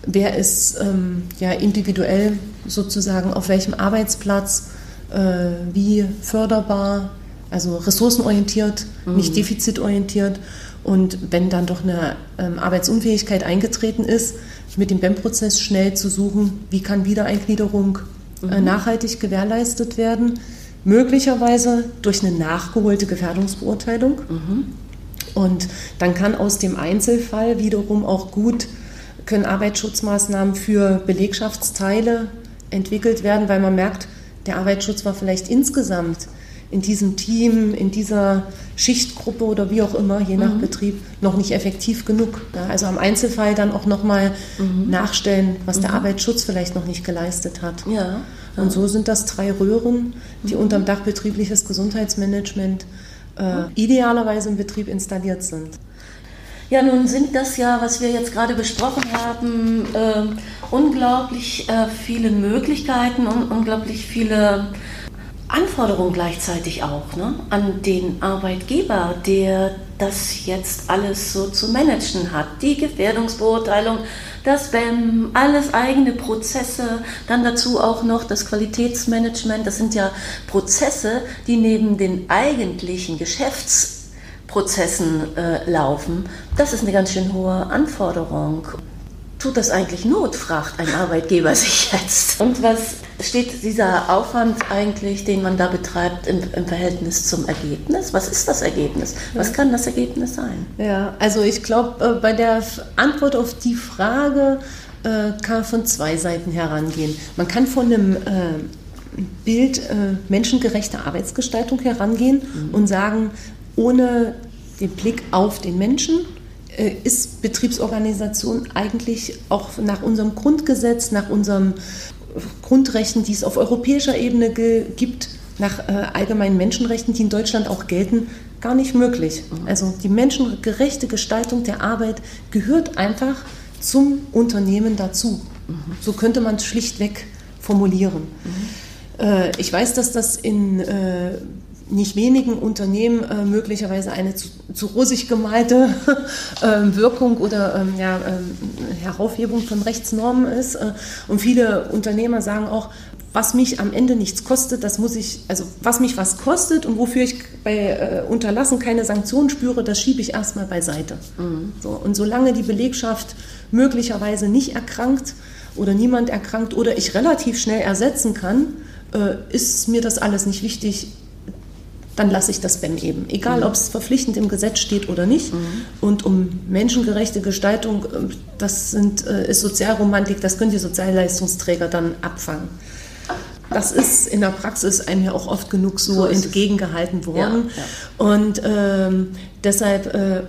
wer ist ähm, ja individuell sozusagen auf welchem Arbeitsplatz äh, wie förderbar, also ressourcenorientiert, nicht defizitorientiert. Und wenn dann doch eine ähm, Arbeitsunfähigkeit eingetreten ist, mit dem BEM-Prozess schnell zu suchen, wie kann Wiedereingliederung äh, nachhaltig gewährleistet werden, möglicherweise durch eine nachgeholte Gefährdungsbeurteilung. Und dann kann aus dem Einzelfall wiederum auch gut, können Arbeitsschutzmaßnahmen für Belegschaftsteile entwickelt werden, weil man merkt, der Arbeitsschutz war vielleicht insgesamt in diesem Team, in dieser Schichtgruppe oder wie auch immer, je nach Betrieb, noch nicht effektiv genug. Ja, also am Einzelfall dann auch nochmal nachstellen, was der Arbeitsschutz vielleicht noch nicht geleistet hat. Ja. Und so sind das drei Röhren, die unterm Dach betriebliches Gesundheitsmanagement äh, idealerweise im Betrieb installiert sind. Ja, nun sind das ja, was wir jetzt gerade besprochen haben, ähm, unglaublich äh, viele Möglichkeiten und unglaublich viele Anforderungen gleichzeitig auch ne, an den Arbeitgeber, der das jetzt alles so zu managen hat. Die Gefährdungsbeurteilung, das BEM, alles eigene Prozesse, dann dazu auch noch das Qualitätsmanagement. Das sind ja Prozesse, die neben den eigentlichen Geschäftsprozessen äh, laufen. Das ist eine ganz schön hohe Anforderung. Tut das eigentlich Not, fragt ein Arbeitgeber sich jetzt. Und was steht dieser Aufwand eigentlich, den man da betreibt, im, im Verhältnis zum Ergebnis? Was ist das Ergebnis? Was kann das Ergebnis sein? Ja, also ich glaube, äh, bei der Antwort auf die Frage äh, kann man von zwei Seiten herangehen. Man kann von einem äh, Bild äh, menschengerechter Arbeitsgestaltung herangehen mhm. und sagen, ohne den Blick auf den Menschen ist Betriebsorganisation eigentlich auch nach unserem Grundgesetz, nach unseren Grundrechten, die es auf europäischer Ebene gibt, nach äh, allgemeinen Menschenrechten, die in Deutschland auch gelten, gar nicht möglich. Mhm. Also die menschengerechte Gestaltung der Arbeit gehört einfach zum Unternehmen dazu. Mhm. So könnte man es schlichtweg formulieren. Mhm. Äh, ich weiß, dass das in äh, nicht wenigen Unternehmen äh, möglicherweise eine zu, zu rosig gemalte äh, Wirkung oder ähm, ja, äh, Heraufhebung von Rechtsnormen ist. Äh, und viele Unternehmer sagen auch, was mich am Ende nichts kostet, das muss ich, also was mich was kostet und wofür ich bei äh, Unterlassen keine Sanktionen spüre, das schiebe ich erstmal beiseite. Mhm. So, und solange die Belegschaft möglicherweise nicht erkrankt oder niemand erkrankt oder ich relativ schnell ersetzen kann, äh, ist mir das alles nicht wichtig dann lasse ich das BEM eben. Egal, mhm. ob es verpflichtend im Gesetz steht oder nicht. Mhm. Und um menschengerechte Gestaltung, ähm, das sind, äh, ist Sozialromantik, das können die Sozialleistungsträger dann abfangen. Das ist in der Praxis einem ja auch oft genug so, so entgegengehalten worden. Ja, ja. Und ähm, deshalb äh,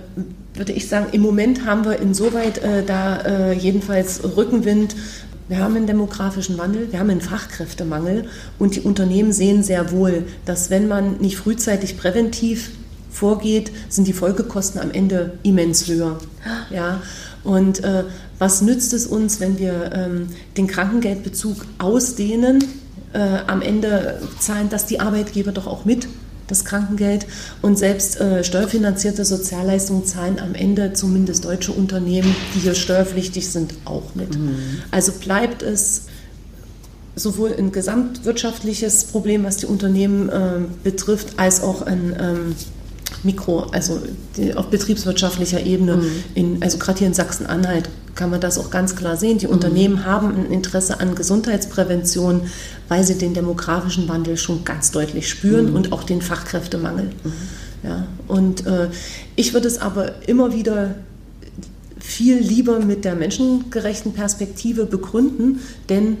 würde ich sagen, im Moment haben wir insoweit äh, da äh, jedenfalls Rückenwind, wir haben einen demografischen Wandel, wir haben einen Fachkräftemangel und die Unternehmen sehen sehr wohl, dass wenn man nicht frühzeitig präventiv vorgeht, sind die Folgekosten am Ende immens höher. Ja, und äh, was nützt es uns, wenn wir ähm, den Krankengeldbezug ausdehnen? Äh, am Ende zahlen das die Arbeitgeber doch auch mit das Krankengeld. Und selbst äh, steuerfinanzierte Sozialleistungen zahlen am Ende zumindest deutsche Unternehmen, die hier steuerpflichtig sind, auch mit. Mhm. Also bleibt es sowohl ein gesamtwirtschaftliches Problem, was die Unternehmen äh, betrifft, als auch ein ähm, Mikro, also auf betriebswirtschaftlicher Ebene, mhm. in, also gerade hier in Sachsen-Anhalt kann man das auch ganz klar sehen. Die mhm. Unternehmen haben ein Interesse an Gesundheitsprävention, weil sie den demografischen Wandel schon ganz deutlich spüren mhm. und auch den Fachkräftemangel. Mhm. Ja, und äh, ich würde es aber immer wieder viel lieber mit der menschengerechten Perspektive begründen, denn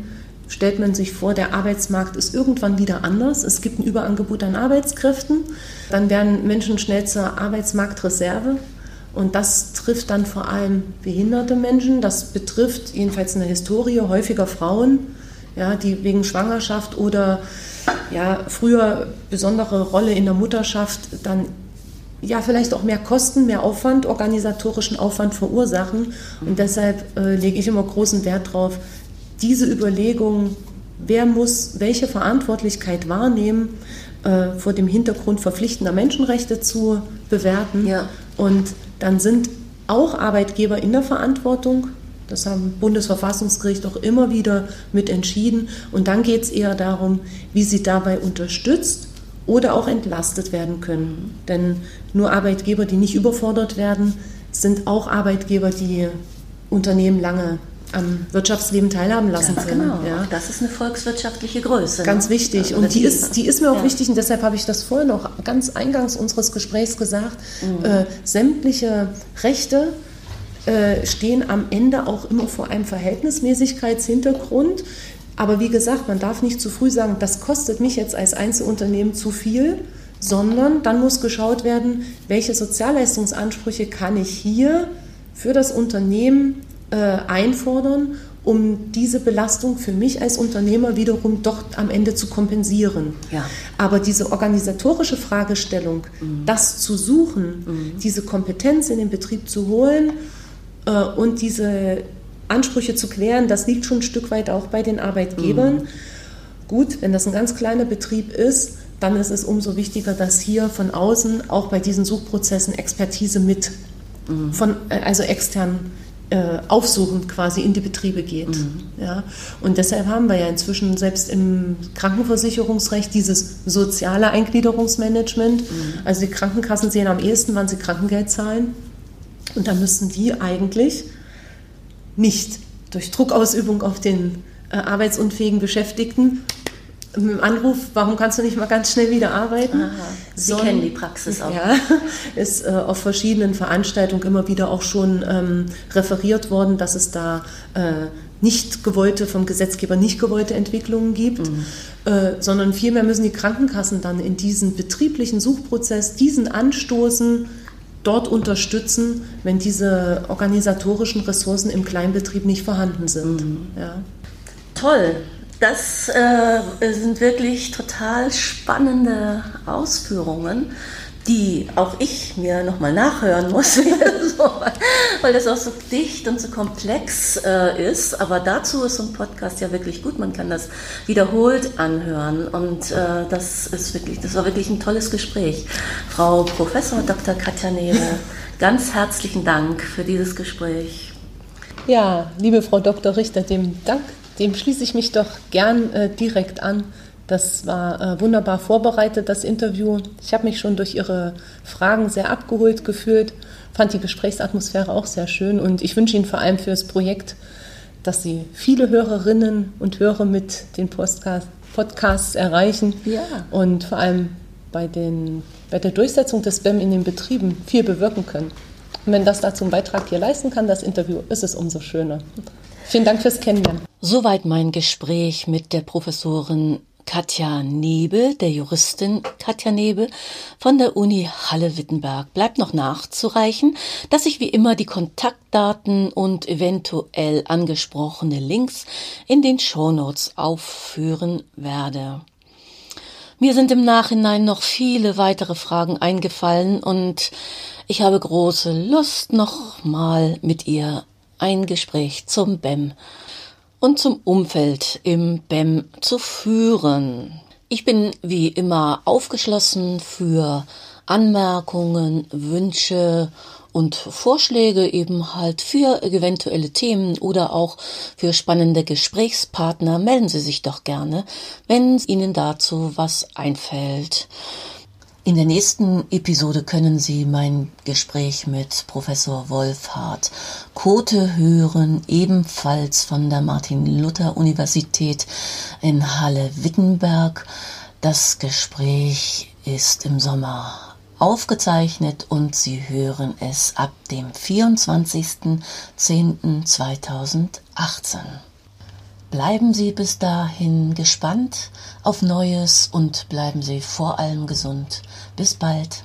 stellt man sich vor, der Arbeitsmarkt ist irgendwann wieder anders. Es gibt ein Überangebot an Arbeitskräften. Dann werden Menschen schnell zur Arbeitsmarktreserve. Und das trifft dann vor allem behinderte Menschen. Das betrifft jedenfalls in der Historie häufiger Frauen, ja, die wegen Schwangerschaft oder ja, früher besondere Rolle in der Mutterschaft dann ja vielleicht auch mehr Kosten, mehr Aufwand, organisatorischen Aufwand verursachen. Und deshalb äh, lege ich immer großen Wert darauf, diese Überlegung, wer muss welche Verantwortlichkeit wahrnehmen, äh, vor dem Hintergrund verpflichtender Menschenrechte zu bewerten. Ja. Und dann sind auch Arbeitgeber in der Verantwortung. Das haben Bundesverfassungsgericht auch immer wieder mit entschieden. Und dann geht es eher darum, wie sie dabei unterstützt oder auch entlastet werden können. Denn nur Arbeitgeber, die nicht überfordert werden, sind auch Arbeitgeber, die Unternehmen lange am Wirtschaftsleben teilhaben lassen Ganz können. Genau, ja. das ist eine volkswirtschaftliche Größe. Ne? Ganz ne? wichtig. Und die ist, die ist mir auch ja. wichtig und deshalb habe ich das vorher noch ganz eingangs unseres Gesprächs gesagt. Mhm. Äh, sämtliche Rechte äh, stehen am Ende auch immer vor einem Verhältnismäßigkeitshintergrund. Aber wie gesagt, man darf nicht zu früh sagen, das kostet mich jetzt als Einzelunternehmen zu viel, sondern dann muss geschaut werden, welche Sozialleistungsansprüche kann ich hier für das Unternehmen äh, einfordern, um diese Belastung für mich als Unternehmer wiederum doch am Ende zu kompensieren. Ja. Aber diese organisatorische Fragestellung, mhm. das zu suchen, mhm. diese Kompetenz in den Betrieb zu holen äh, und diese Ansprüche zu klären, das liegt schon ein Stück weit auch bei den Arbeitgebern. Mhm. Gut, wenn das ein ganz kleiner Betrieb ist, dann ist es umso wichtiger, dass hier von außen auch bei diesen Suchprozessen Expertise mit mhm. von äh, also extern äh, aufsuchend quasi in die Betriebe geht. Mhm. Ja? Und deshalb haben wir ja inzwischen selbst im Krankenversicherungsrecht dieses soziale Eingliederungsmanagement. Mhm. Also die Krankenkassen sehen am ehesten, wann sie Krankengeld zahlen. Und da müssten die eigentlich nicht durch Druckausübung auf den äh, arbeitsunfähigen Beschäftigten mit dem Anruf, warum kannst du nicht mal ganz schnell wieder arbeiten? Aha, Sie so, kennen die Praxis auch. Ja, ist äh, auf verschiedenen Veranstaltungen immer wieder auch schon ähm, referiert worden, dass es da äh, nicht gewollte, vom Gesetzgeber nicht gewollte Entwicklungen gibt. Mhm. äh, sondern vielmehr müssen die Krankenkassen dann in diesen betrieblichen Suchprozess, diesen anstoßen, dort unterstützen, wenn diese organisatorischen Ressourcen im Kleinbetrieb nicht vorhanden sind. Mhm. Ja. Toll. Das äh, sind wirklich total spannende Ausführungen die auch ich mir nochmal nachhören muss, weil das auch so dicht und so komplex äh, ist. Aber dazu ist so ein Podcast ja wirklich gut. Man kann das wiederholt anhören und äh, das ist wirklich, das war wirklich ein tolles Gespräch. Frau Professor Dr. Katja Nebe, ganz herzlichen Dank für dieses Gespräch. Ja, liebe Frau Dr. Richter, dem Dank, dem schließe ich mich doch gern äh, direkt an. Das war äh, wunderbar vorbereitet, das Interview. Ich habe mich schon durch Ihre Fragen sehr abgeholt gefühlt, fand die Gesprächsatmosphäre auch sehr schön und ich wünsche Ihnen vor allem für das Projekt, dass Sie viele Hörerinnen und Hörer mit den Podcast Podcasts erreichen ja. und vor allem bei, den, bei der Durchsetzung des BEM in den Betrieben viel bewirken können. Und wenn das dazu einen Beitrag hier leisten kann, das Interview, ist es umso schöner. Vielen Dank fürs Kennenlernen. Soweit mein Gespräch mit der Professorin Katja Nebel, der Juristin Katja Nebel von der Uni Halle-Wittenberg. Bleibt noch nachzureichen, dass ich wie immer die Kontaktdaten und eventuell angesprochene Links in den Shownotes aufführen werde. Mir sind im Nachhinein noch viele weitere Fragen eingefallen und ich habe große Lust, noch mal mit ihr ein Gespräch zum BEM und zum Umfeld im BEM zu führen. Ich bin wie immer aufgeschlossen für Anmerkungen, Wünsche und Vorschläge eben halt für eventuelle Themen oder auch für spannende Gesprächspartner. Melden Sie sich doch gerne, wenn Ihnen dazu was einfällt. In der nächsten Episode können Sie mein Gespräch mit Professor Wolfhard Kote hören, ebenfalls von der Martin-Luther-Universität in Halle-Wittenberg. Das Gespräch ist im Sommer aufgezeichnet und Sie hören es ab dem 24.10.2018. Bleiben Sie bis dahin gespannt auf Neues und bleiben Sie vor allem gesund. Bis bald.